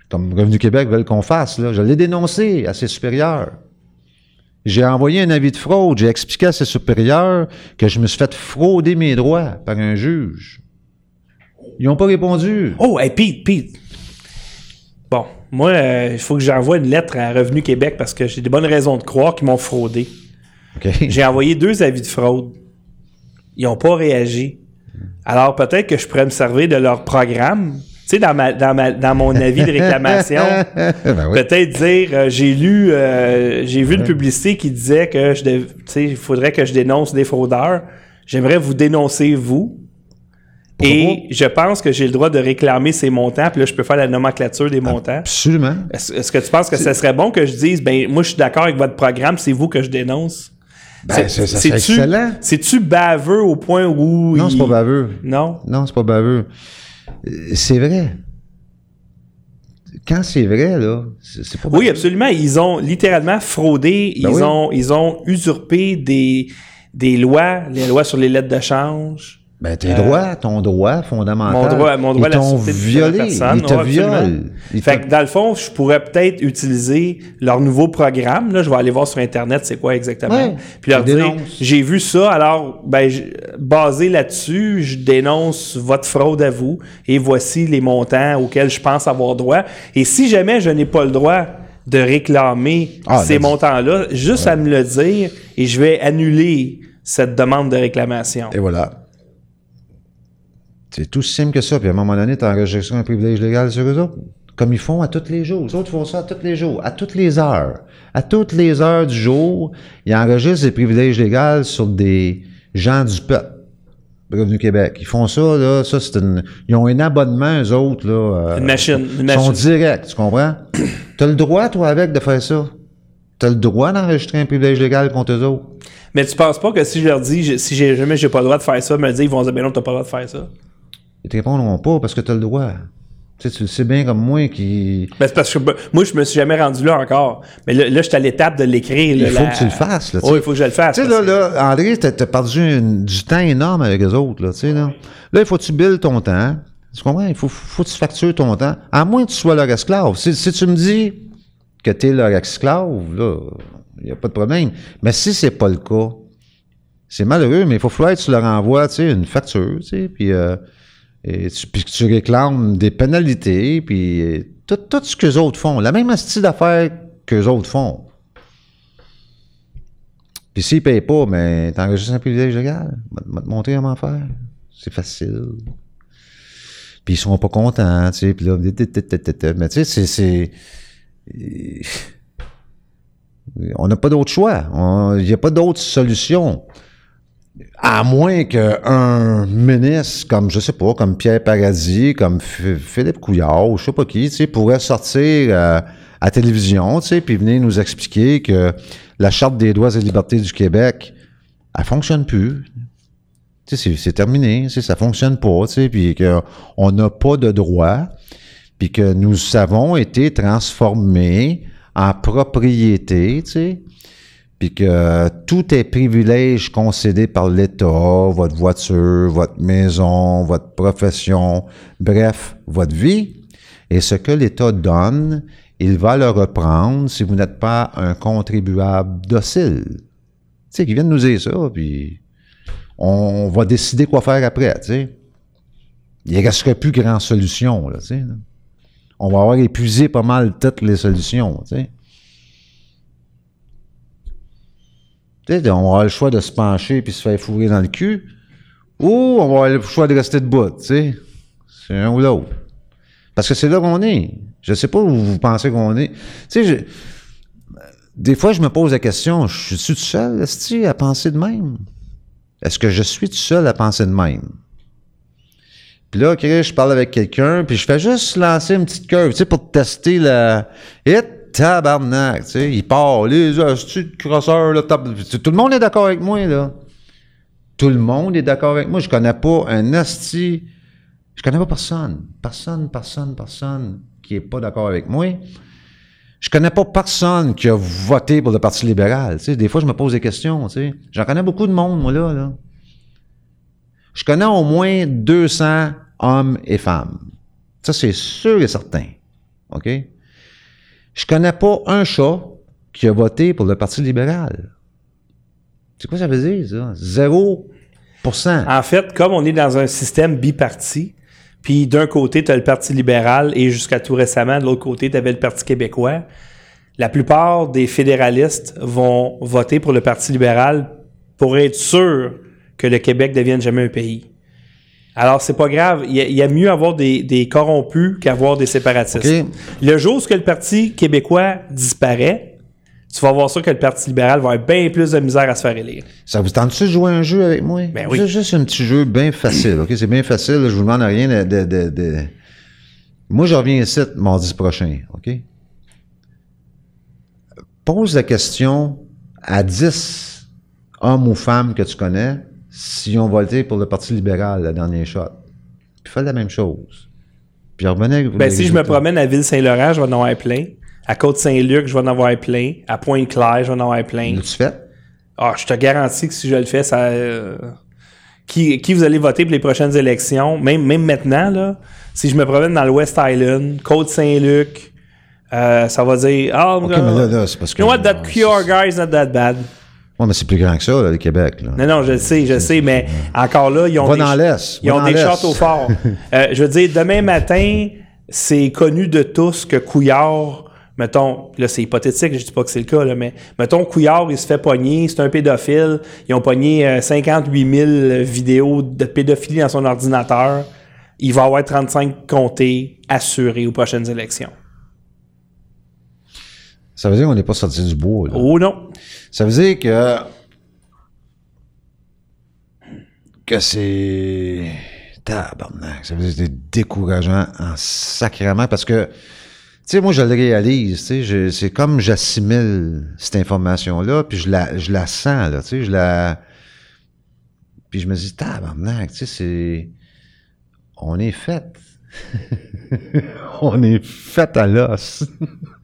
Comme Revenu Québec veulent qu'on fasse, là. Je l'ai dénoncé à ses supérieurs. J'ai envoyé un avis de fraude. J'ai expliqué à ses supérieurs que je me suis fait frauder mes droits par un juge. Ils n'ont pas répondu. Oh, hey, Pete, Pete. Bon, moi, euh, il faut que j'envoie une lettre à Revenu Québec parce que j'ai des bonnes raisons de croire qu'ils m'ont fraudé. J'ai envoyé deux avis de fraude. Ils n'ont pas réagi. Alors peut-être que je pourrais me servir de leur programme. Tu sais, dans, ma, dans, ma, dans mon avis de réclamation, Ben oui. peut-être dire euh, j'ai lu, euh, j'ai vu une publicité qui disait que je dev- il faudrait que je dénonce des fraudeurs. J'aimerais vous dénoncer vous. Pourquoi? Et je pense que j'ai le droit de réclamer ces montants. Puis là, je peux faire la nomenclature des montants. Absolument. Est-ce que tu penses que ce serait bon que je dise, ben moi je suis d'accord avec votre programme, c'est vous que je dénonce? Ben, c'est- ça excellent. C'est-tu baveux au point où. Non, il- c'est pas baveux. Non? Non, c'est pas baveux. Euh, C'est vrai. Quand c'est vrai, là, c'est pas Oui, absolument. Ils ont littéralement fraudé, Ben ils, oui. ont, ils ont usurpé des, des lois, les lois sur les lettres de change. Ben, tes droits, ton droit fondamental. Mon droit, mon droit ils t'ont violé. Ils te Ouais, violent. Ils Fait que dans le fond, je pourrais peut-être utiliser leur nouveau programme. Là, je vais aller voir sur Internet c'est quoi exactement. Ouais, Puis leur dire, j'ai vu ça, alors ben, basé là-dessus, je dénonce votre fraude à vous et voici les montants auxquels je pense avoir droit. Et si jamais je n'ai pas le droit de réclamer Ah, ces là, montants-là, juste à me le dire et je vais annuler cette demande de réclamation. Et voilà. C'est tout simple que ça. Puis à un moment donné, tu enregistres un privilège légal sur eux autres. Comme ils font à tous les jours. Les autres font ça à tous les jours, à toutes les heures. À toutes les heures du jour, ils enregistrent des privilèges légaux sur des gens du peuple. Revenu Québec. Ils font ça, là. Ça, c'est une. Ils ont un abonnement, eux autres, là. euh, Une machine, une Ils sont machine. directs, tu comprends? T'as le droit, toi, avec, de faire ça. T'as le droit d'enregistrer un privilège légal contre eux autres. Mais tu penses pas que si je leur dis, si j'ai jamais j'ai pas le droit de faire ça, me dire, ils vont dire, ben non, t'as pas le droit de faire ça. Ils te répondront pas parce que t'as le droit. Tu sais, tu le sais bien comme moi qui. Ben, c'est parce que moi, je me suis jamais rendu là encore. Mais là, là je suis à l'étape de l'écrire. Il faut la- que tu le fasses, là, tu Oui, sais. il faut que je le fasse. Tu sais, là, là, André, t'as t'as perdu une- du temps énorme avec eux autres, là, tu sais, là. Là, il faut que tu billes ton temps. Tu comprends? Il faut, faut que tu factures ton temps. À moins que tu sois leur esclave. Si, si tu me dis que tu es leur esclave, là, il n'y a pas de problème. Mais si c'est pas le cas, c'est malheureux, mais il faut falloir que tu leur envoies, tu sais, une facture, tu sais, puis, euh, et tu, puis tu réclames des pénalités, puis euh, tout, tout ce que les autres font. La même style d'affaires que les autres font. Puis s'ils ne payent pas, mais t'enregistres un privilège légal. Vais te montrer comment faire. C'est facile. Puis ils sont pas contents, tu sais. Puis là, mais tu sais, c'est- c'est... On n'a pas d'autre choix. Il n'y a pas d'autre solution. À moins qu'un ministre comme, je sais pas, comme Pierre Paradis, comme Philippe Couillard, ou je sais pas qui, pourrait sortir euh, à télévision, tu puis venir nous expliquer que la Charte des droits et libertés du Québec, elle fonctionne plus. C'est- terminé, tu sais, ça fonctionne pas, tu puis qu'on n'a pas de droits, puis que nous avons été transformés en propriété, puis que tout est privilège concédé par l'État, votre voiture, votre maison, votre profession, bref, votre vie. Et ce que l'État donne, il va le reprendre si vous n'êtes pas un contribuable docile. Tu sais, qui viennent nous dire ça, puis on va décider quoi faire après, tu sais. Il ne resterait plus grand solution, là, tu sais. On va avoir épuisé pas mal toutes les solutions, tu sais. Tu sais, on avoir le choix de se pencher puis se faire fourrer dans le cul, ou on va avoir le choix de rester debout, tu sais. C'est un ou l'autre. Parce que c'est là qu'on est. Je sais pas où vous pensez qu'on est. Tu sais, je- des fois, je me pose la question, je suis tout seul, à penser de même? Est-ce que je suis tout seul à penser de même? Puis là, OK, je parle avec quelqu'un, puis je fais juste lancer une petite curve, tu sais, pour tester la... Et tabarnak, tu sais, il part, les astuces de crosseur, là, tout le monde est d'accord avec moi, là. Tout le monde est d'accord avec moi. Je connais pas un asti. Je connais pas personne. Personne, personne, personne qui est pas d'accord avec moi. Je connais pas personne qui a voté pour le Parti libéral. Tu sais, des fois, je me pose des questions. Tu sais. J'en connais beaucoup de monde, moi, là, là. Je connais au moins 200 hommes et femmes. Ça, c'est sûr et certain. OK? Je connais pas un chat qui a voté pour le Parti libéral. C'est quoi ça veut dire, ça? 0% En fait, comme on est dans un système biparti, puis d'un côté, tu as le Parti libéral et jusqu'à tout récemment, de l'autre côté, tu avais le Parti québécois, la plupart des fédéralistes vont voter pour le Parti libéral pour être sûr que le Québec devienne jamais un pays. Alors, c'est pas grave. Il y, a, il y a mieux avoir des, des corrompus qu'avoir des séparatistes. Le jour où le Parti québécois disparaît, tu vas voir ça que le Parti libéral va avoir bien plus de misère à se faire élire. Ça vous tente-tu de jouer un jeu avec moi? Ben oui. Juste, juste un petit jeu bien facile, OK? C'est bien facile, je vous demande rien de, de, de- de- Moi, je reviens ici mardi prochain, OK? Pose la question à 10 hommes ou femmes que tu connais si ont voté pour le Parti libéral la dernière shot. Puis fais la même chose. Puis revenez avec Ben, si je me promène à Ville-Saint-Laurent, je vais en avoir plein. À Côte-Saint-Luc, je vais en avoir plein. À Pointe-Claire, je vais en avoir plein. L'as-tu fait? Ah, je te garantis que si je le fais, ça. euh, Qui, qui vous allez voter pour les prochaines élections, même, même maintenant, là, si je me promène dans le West Island, Côte-Saint-Luc, euh, ça va dire Ah, OK, mais là, là, c'est parce que... you know what, that QR guy is not that bad. Ouais, mais c'est plus grand que ça, là, le Québec, là. Non, non, je le sais, je le sais, mais encore là, ils ont des, Ils ont des châteaux forts. Euh, je veux dire, demain matin, c'est connu de tous que Couillard, mettons, là c'est hypothétique, je dis pas que c'est le cas, là, mais mettons Couillard, il se fait pogner, c'est un pédophile, ils ont pogné euh, 58 000 vidéos de pédophilie dans son ordinateur, il va avoir 35 comtés assurés aux prochaines élections. Ça veut dire qu'on n'est pas sorti du bois, là. Oh non! Ça veut dire que. que c'est. Tabarnak. Ça veut dire que c'est décourageant en sacrément parce que. Tu sais, moi, je le réalise, tu sais, c'est comme j'assimile cette information-là, puis je la, je la sens, là, tu sais, je la... Puis je me dis, tabarnak, tu sais, c'est... On est fait. On est fait à l'os.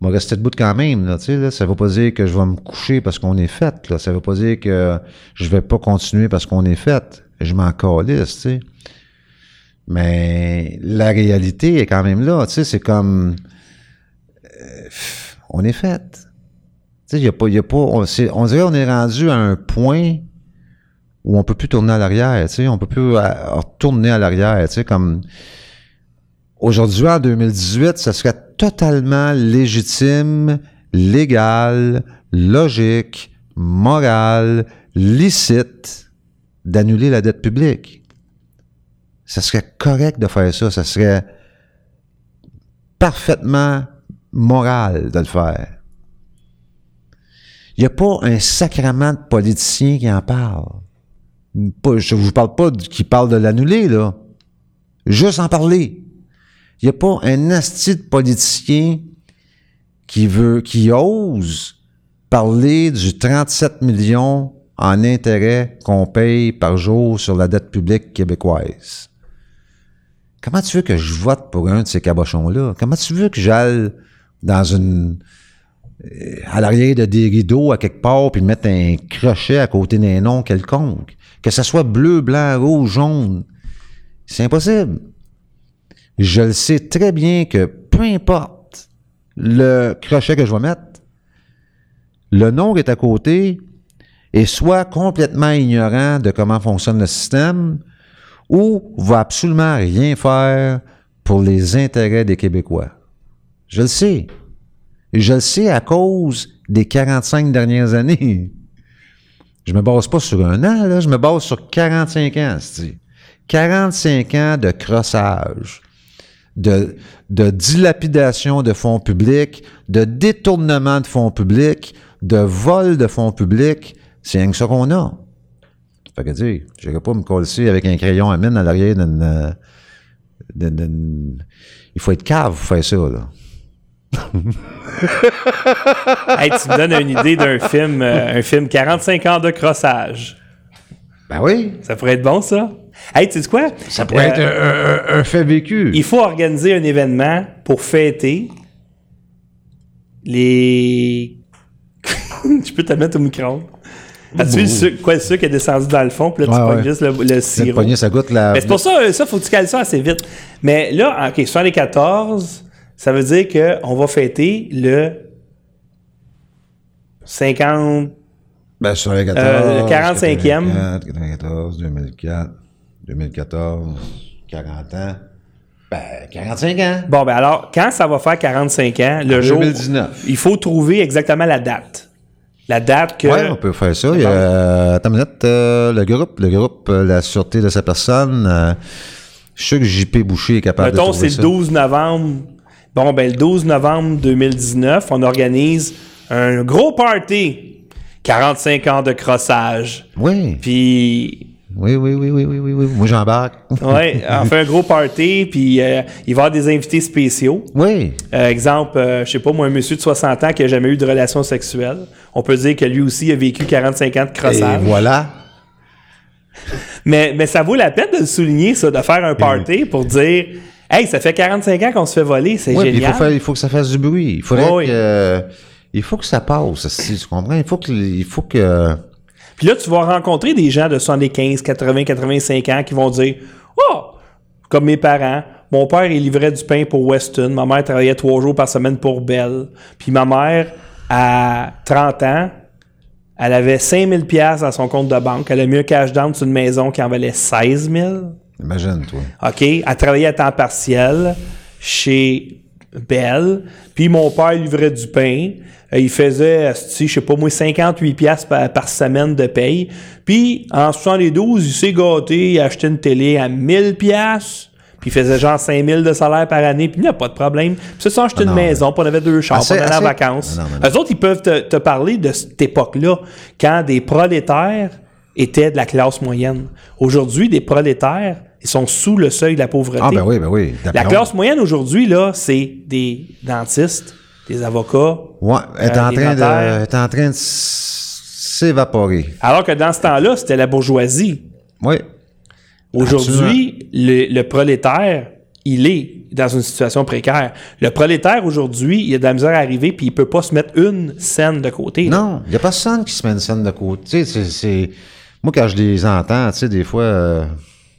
Vais rester debout quand même, là, là. Ça veut pas dire que je vais me coucher parce qu'on est fait, là. Ça veut pas dire que je vais pas continuer parce qu'on est fait. Je m'en calisse, tu sais. Mais la réalité est quand même là, tu sais, c'est comme... euh, on est fait. Tu sais, il a pas... Y a pas on, on dirait qu'on est rendu à un point où on peut plus tourner à l'arrière, tu sais, on peut plus euh, retourner à l'arrière, tu sais, comme... Aujourd'hui, en 2018, ça serait totalement légitime, légal, logique, moral, licite d'annuler la dette publique. Ça serait correct de faire ça. Ça serait parfaitement moral de le faire. Il n'y a pas un sacrement de politicien qui en parle. Je ne vous parle pas qui parle de l'annuler, là. Juste en parler. Il n'y a pas un asti de politicien qui veut, qui ose parler du 37 millions en intérêts qu'on paye par jour sur la dette publique québécoise. Comment tu veux que je vote pour un de ces cabochons-là? Comment tu veux que j'aille dans une, euh, à l'arrière de des rideaux à quelque part puis mettre un crochet à côté d'un nom quelconque? Que ce soit bleu, blanc, rouge, jaune. C'est impossible. Je le sais très bien que peu importe le crochet que je vais mettre, le nom est à côté est soit complètement ignorant de comment fonctionne le système ou va absolument rien faire pour les intérêts des Québécois. Je le sais. Et je le sais à cause des 45 dernières années. Je me base pas sur un an, je me base sur 45 ans, c'est 45 ans de crossage, de, de dilapidation de fonds publics, de détournement de fonds publics, de vol de fonds publics. C'est rien que ça qu'on a. Fait que, tu sais, je pas me coller avec un crayon à mine à l'arrière d'une... euh, d'une- d'une- Il faut être cave pour faire ça, là. Hey, tu me donnes une idée d'un film, euh, un film 45 ans de crossage. Ben oui. Ça pourrait être bon, ça? Hey, tu sais quoi? Ça pourrait Euh, être un, un- un fait vécu. Il faut organiser un événement pour fêter les. Je peux te mettre au micro. As-tu le sucre, quoi, le sucre est descendu dans le fond, puis là, tu Ouais, juste le, le sirop. poignet, ça goûte la. Mais c'est pour ça, euh, ça, faut que tu cales ça assez vite. Mais là, OK, 74, ça veut dire qu'on va fêter le 50. Ben, sur les 14. Euh, le 45e. 94, 94, 2004, 2014, 40 ans. Ben, 45 ans. Bon, ben alors, quand ça va faire 45 ans, le jour. 2019. Il faut trouver exactement la date. La date que. Ouais, on peut faire ça. Il y a, euh, attends une minute, euh, le groupe, le groupe, euh, la sûreté de sa personne. euh, je suis sûr que JP Boucher est capable Mettons, de trouver c'est ça. le 12 novembre. Bon, ben, le 12 novembre 2019, on organise un gros party. 45 ans de crossage. Oui, Puis oui, oui, oui, oui, oui, oui, oui. Moi, j'embarque. Ouais, on fait un gros party, puis euh, il va y avoir des invités spéciaux. Oui. Euh, exemple, euh, je sais pas, moi, un monsieur de 60 ans qui a jamais eu de relation sexuelle. On peut dire que lui aussi a vécu 45 ans de Et crossage. voilà. Mais, mais ça vaut la peine de le souligner, ça, de faire un party pour dire Hey, ça fait 45 ans qu'on se fait voler, c'est Oui, il génial. faut, faire, il faut que ça fasse du bruit. Il faudrait Oui. que. euh, il faut que ça passe, si tu comprends. Il faut que. Il faut que Puis là, tu vas rencontrer des gens de 75, 80, 85 ans qui vont dire Oh, comme mes parents, mon père, il livrait du pain pour Weston. Ma mère travaillait trois jours par semaine pour Bell. Puis ma mère, à 30 ans, elle avait 5000 pièces dans son compte de banque. Elle a mis un cash down sur une maison qui en valait 16 000. Imagine, toi. OK? Elle travaillait à temps partiel chez Bell. Puis mon père livrait du pain. Euh, Il faisait, je sais pas moi, 58 pièces par, par semaine de paye. Puis en 72, il s'est gâté, il a acheté une télé à 1000 pièces. Puis il faisait genre 5000 de salaire par année, puis il n'y a pas de problème. Puis ça, ça, acheté Ah une maison, puis on avait deux puis on allait en vacances. Non. Eux autres, ils peuvent te, te parler de cette époque-là, quand des prolétaires étaient de la classe moyenne. Aujourd'hui, des prolétaires, sont sous le seuil de la pauvreté. Ah, ben oui, ben oui. La classe moyenne aujourd'hui, là, c'est des dentistes, des avocats. Ouais, elle est Euh, en train de, est en train de s'évaporer. Alors que dans ce temps-là, c'était la bourgeoisie. Oui. Aujourd'hui, le, le prolétaire, il est dans une situation précaire. Le prolétaire, aujourd'hui, il a de la misère à arriver, puis il peut pas se mettre une scène de côté. là. Non, il n'y a personne qui se met une scène de côté. C'est... Moi, quand je les entends, tu sais, des fois, euh,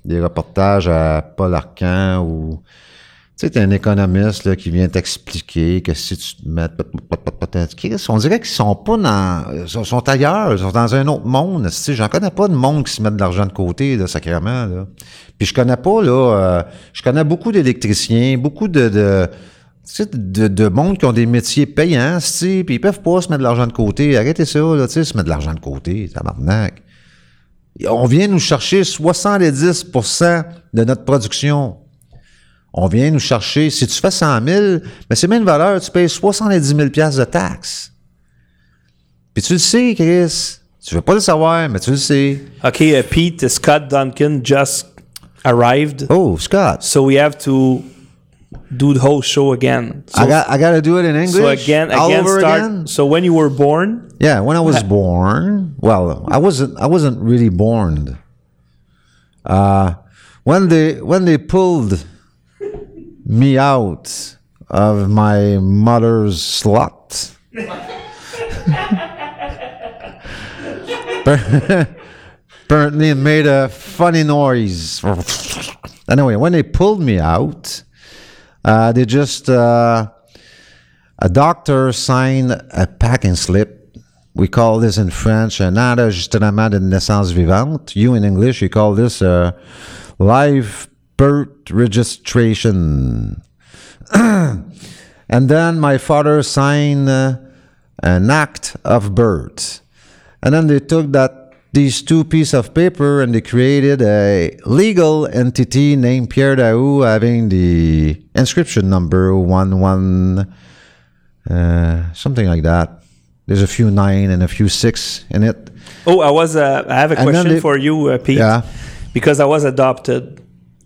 des reportages à Paul Arcan ou... Tu sais, t'es un économiste là, qui vient t'expliquer que si tu te mets... On dirait qu'ils sont pas dans... Ils sont, ailleurs, ils sont dans un autre monde. Tu j'en connais pas de monde qui se met de l'argent de côté, là, sacrément, là. Puis je connais pas, là... euh, je connais beaucoup d'électriciens, beaucoup de... de tu sais, de, de monde qui ont des métiers payants, tu sais, puis ils peuvent pas se mettre de l'argent de côté. Arrêtez ça, là, tu sais, se mettre de l'argent de côté, tabarnak. On vient nous chercher 70 de notre production. On vient nous chercher, si tu fais 100 000, mais c'est même une valeur, tu payes 70 000 piastres de taxes. Puis tu le sais, Chris. Tu veux pas le savoir, mais tu le sais. OK, uh, Pete, Scott Duncan just arrived. Oh, Scott, So we have to do the whole show again. So, I, got, I gotta do it in English? so again, all again, over start. again? So when you were born, Yeah, when I was born, well, I wasn't. I wasn't really born. Uh, when they when they pulled me out of my mother's slot. Apparently, it made a funny noise. Anyway, when they pulled me out, uh, they just uh, a doctor signed a packing slip. We call this in French un enregistrement de naissance vivante. You in English, you call this a live birth registration. and then my father signed uh, an act of birth. And then they took that these two pieces of paper and they created a legal entity named Pierre Daou having the inscription number one one uh, something like that. There's a few nine and a few six in it. Oh, I was. Uh, I have a And question they- for you, uh, Pete. Yeah. Because I was adopted.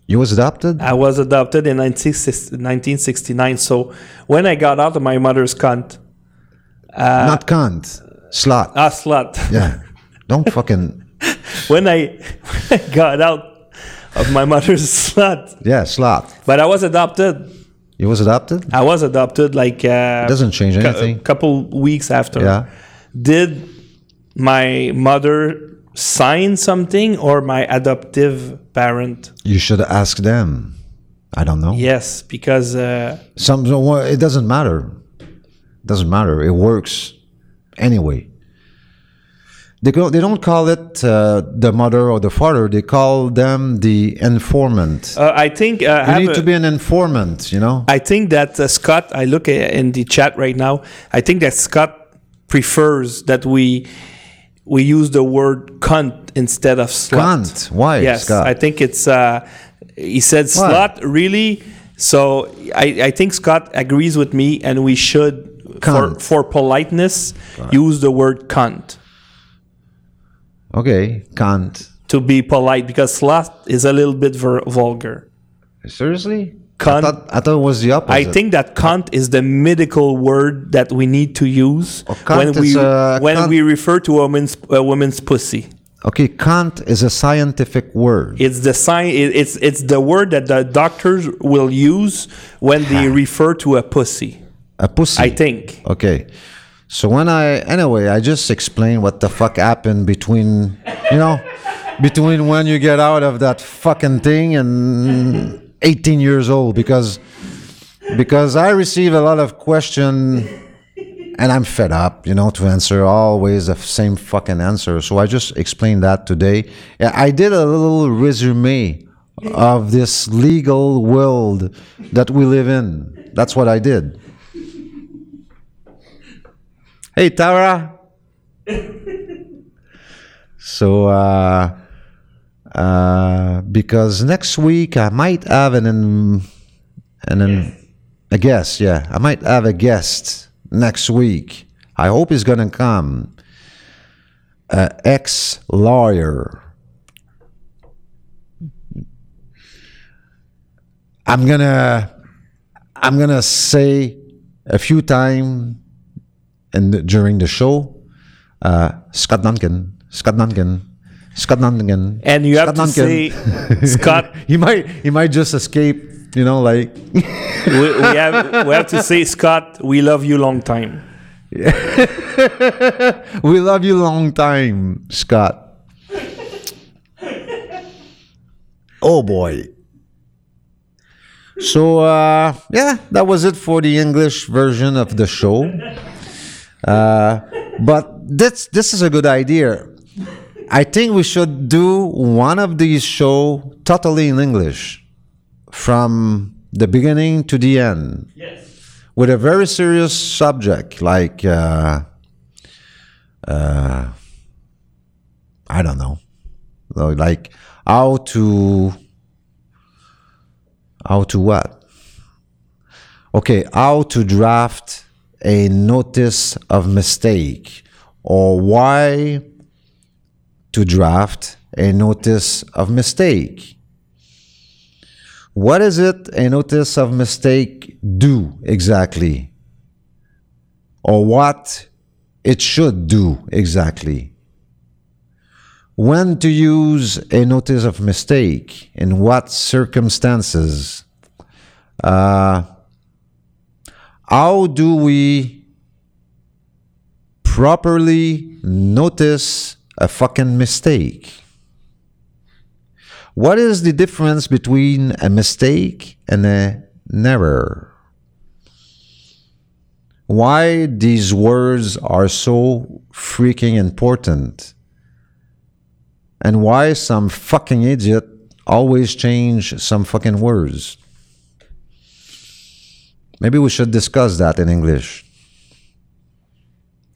You was adopted? I was adopted in 1969. So when I got out of my mother's cunt, Not cunt. Slut. ah, slut. yeah. Don't fucking when I when I got out of my mother's slut, Yeah, slut. but I was adopted. You was adopted? I was adopted like uh, Doesn't change anything. a couple weeks after. Yeah. Did my mother sign something or my adoptive parent? You should ask them. I don't know. Yes, because uh, Some well, it doesn't matter. It Doesn't matter. It works anyway. They go, they don't call it uh, the mother or the father. They call them the informant. uh, I think uh, you need a- to be an informant. You know. I think that uh, Scott, I look in the chat right now. I think that Scott prefers that we we use the word cunt instead of slut. Cunt. Why, Yes, Scott? I think it's. Uh, he said Why? slut really. So I, I think Scott agrees with me, and we should Cunt. for politeness use the word cunt Okay, cunt. to be polite because slut is a little bit vulgar. Seriously? Cunt. I thought, I thought it was the opposite. I think that cunt is the medical word that we need to use Oh, when we uh, when we refer to a woman's a woman's pussy. Okay, cunt is a scientific word. It's the sign. It's it's the word that the doctors will use when they refer to a pussy. A pussy. I think. Okay. So when I anyway, I just explained what the fuck happened between you know between when you get out of that fucking thing and 18 years old because because I receive a lot of question and I'm fed up, you know, to answer always the same fucking answer. So I just explained that today. I did a little resume of this legal world that we live in. That's what I did. Hey, Tara. so, uh, uh, because next week I might have an, an, an a guest. Yeah, I might have a guest next week. I hope he's gonna come. Uh, ex lawyer. I'm gonna, I'm gonna say a few times and during the show, uh, Scott Duncan, Scott Duncan, Scott Duncan, And you have Scott to say, Scott. he might he might just escape, you know, like we, we have we have to say, Scott. We love you long time. we love you long time, Scott. oh boy. So uh, yeah, that was it for the English version of the show. Uh, but this this is a good idea. I think we should do one of these show totally in English, from the beginning to the end, Yes. with a very serious subject like uh, uh, I don't know, like how to how to what? Okay, how to draft a notice of mistake or why to draft a notice of mistake. What is it a notice of mistake do exactly? Or what it should do exactly? When to use a notice of mistake? In what circumstances? Uh, how do we properly notice a fucking mistake? What is the difference between a mistake and a error? Why these words are so freaking important? And why some fucking idiot always change some fucking words? Maybe we should discuss that in English.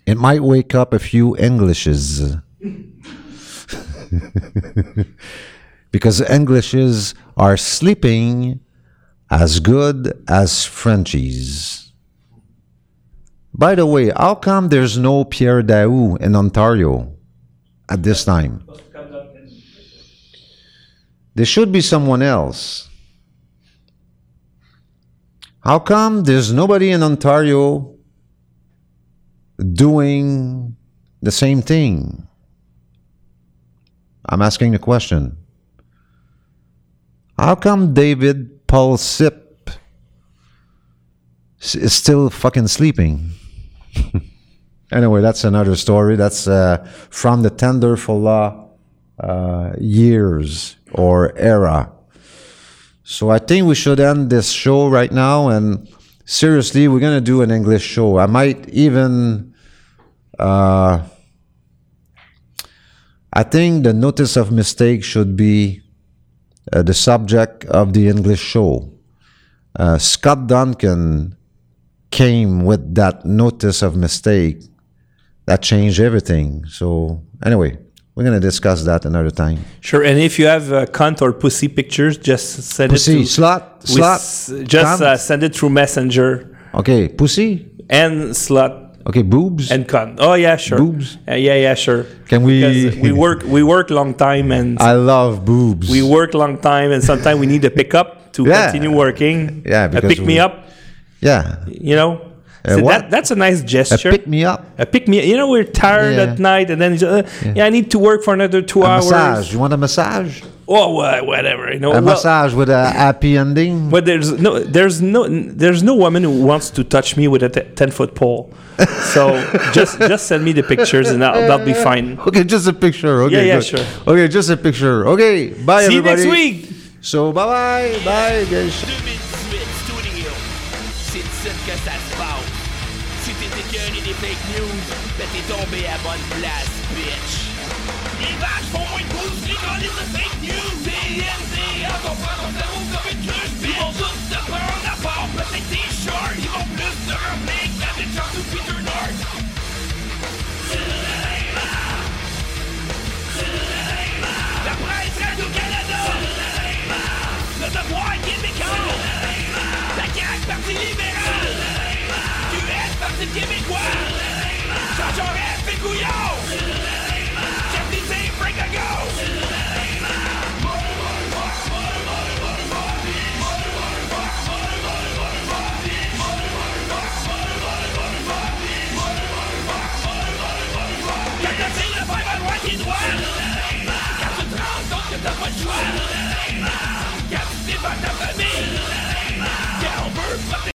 It might wake up a few Englishes. because Englishes are sleeping as good as Frenchies. By the way, how come there's no Pierre Daou in Ontario at this time? There should be someone else. How come there's nobody in Ontario doing the same thing? I'm asking the question. How come David Paul Sip is still fucking sleeping? anyway, that's another story. That's uh, from the Tender for Law uh, years or era. So I think we should end this show right now. And seriously, we're gonna do an English show. I might even. Uh, I think the notice of mistake should be uh, the subject of the English show. Uh, Scott Duncan came with that notice of mistake that changed everything. So anyway, we're gonna discuss that another time. Sure. And if you have uh, cunt or pussy pictures, just send Pussy, it to slut, with slut. s- Just uh, send it through Messenger okay, pussy. and slut Okay, boobs. and cunt. Oh yeah, sure. Boobs? Uh, yeah, yeah, sure. Can we? Because we work we work long time and I love boobs. we work long time and sometimes we need a pickup to Yeah. continue working. Yeah, a because pick me we- up. yeah, You know. Uh, So what? that, that's a nice a gesture. pick me up. A pick me. You know, we're tired Yeah. at night, and then uh, yeah. I need to work for another two A hours. massage. You want a massage? Oh, wha- whatever. You know, A well, massage with a happy ending. But there's no, there's no, there's no woman who wants to touch me with a t- ten foot pole. So just, just send me the pictures, and that'll, that'll be fine. Okay, just a picture. Okay, Yeah, yeah, good. sure. Okay, just a picture. Okay, bye See you next week. So bye bye, bye guys. tombé à bonne place, bitch. Les vaches font moins de pouces, les colis de fake news. CNDA ah, vont prendre ton cerveau comme une cruche, bitch. Ils vont tous te prendre à part, peut-être des shorts. Ils vont plus te rappeler que la bitch en Peter North. C'est le Lima! C'est le Lima! La presse Radio-Canada! C'est le Lima! Le devoir québécois! C'est le Lima! La CAQ, Parti libéral! C'est le Lima! QS, Parti québécois! personagem épico, yo!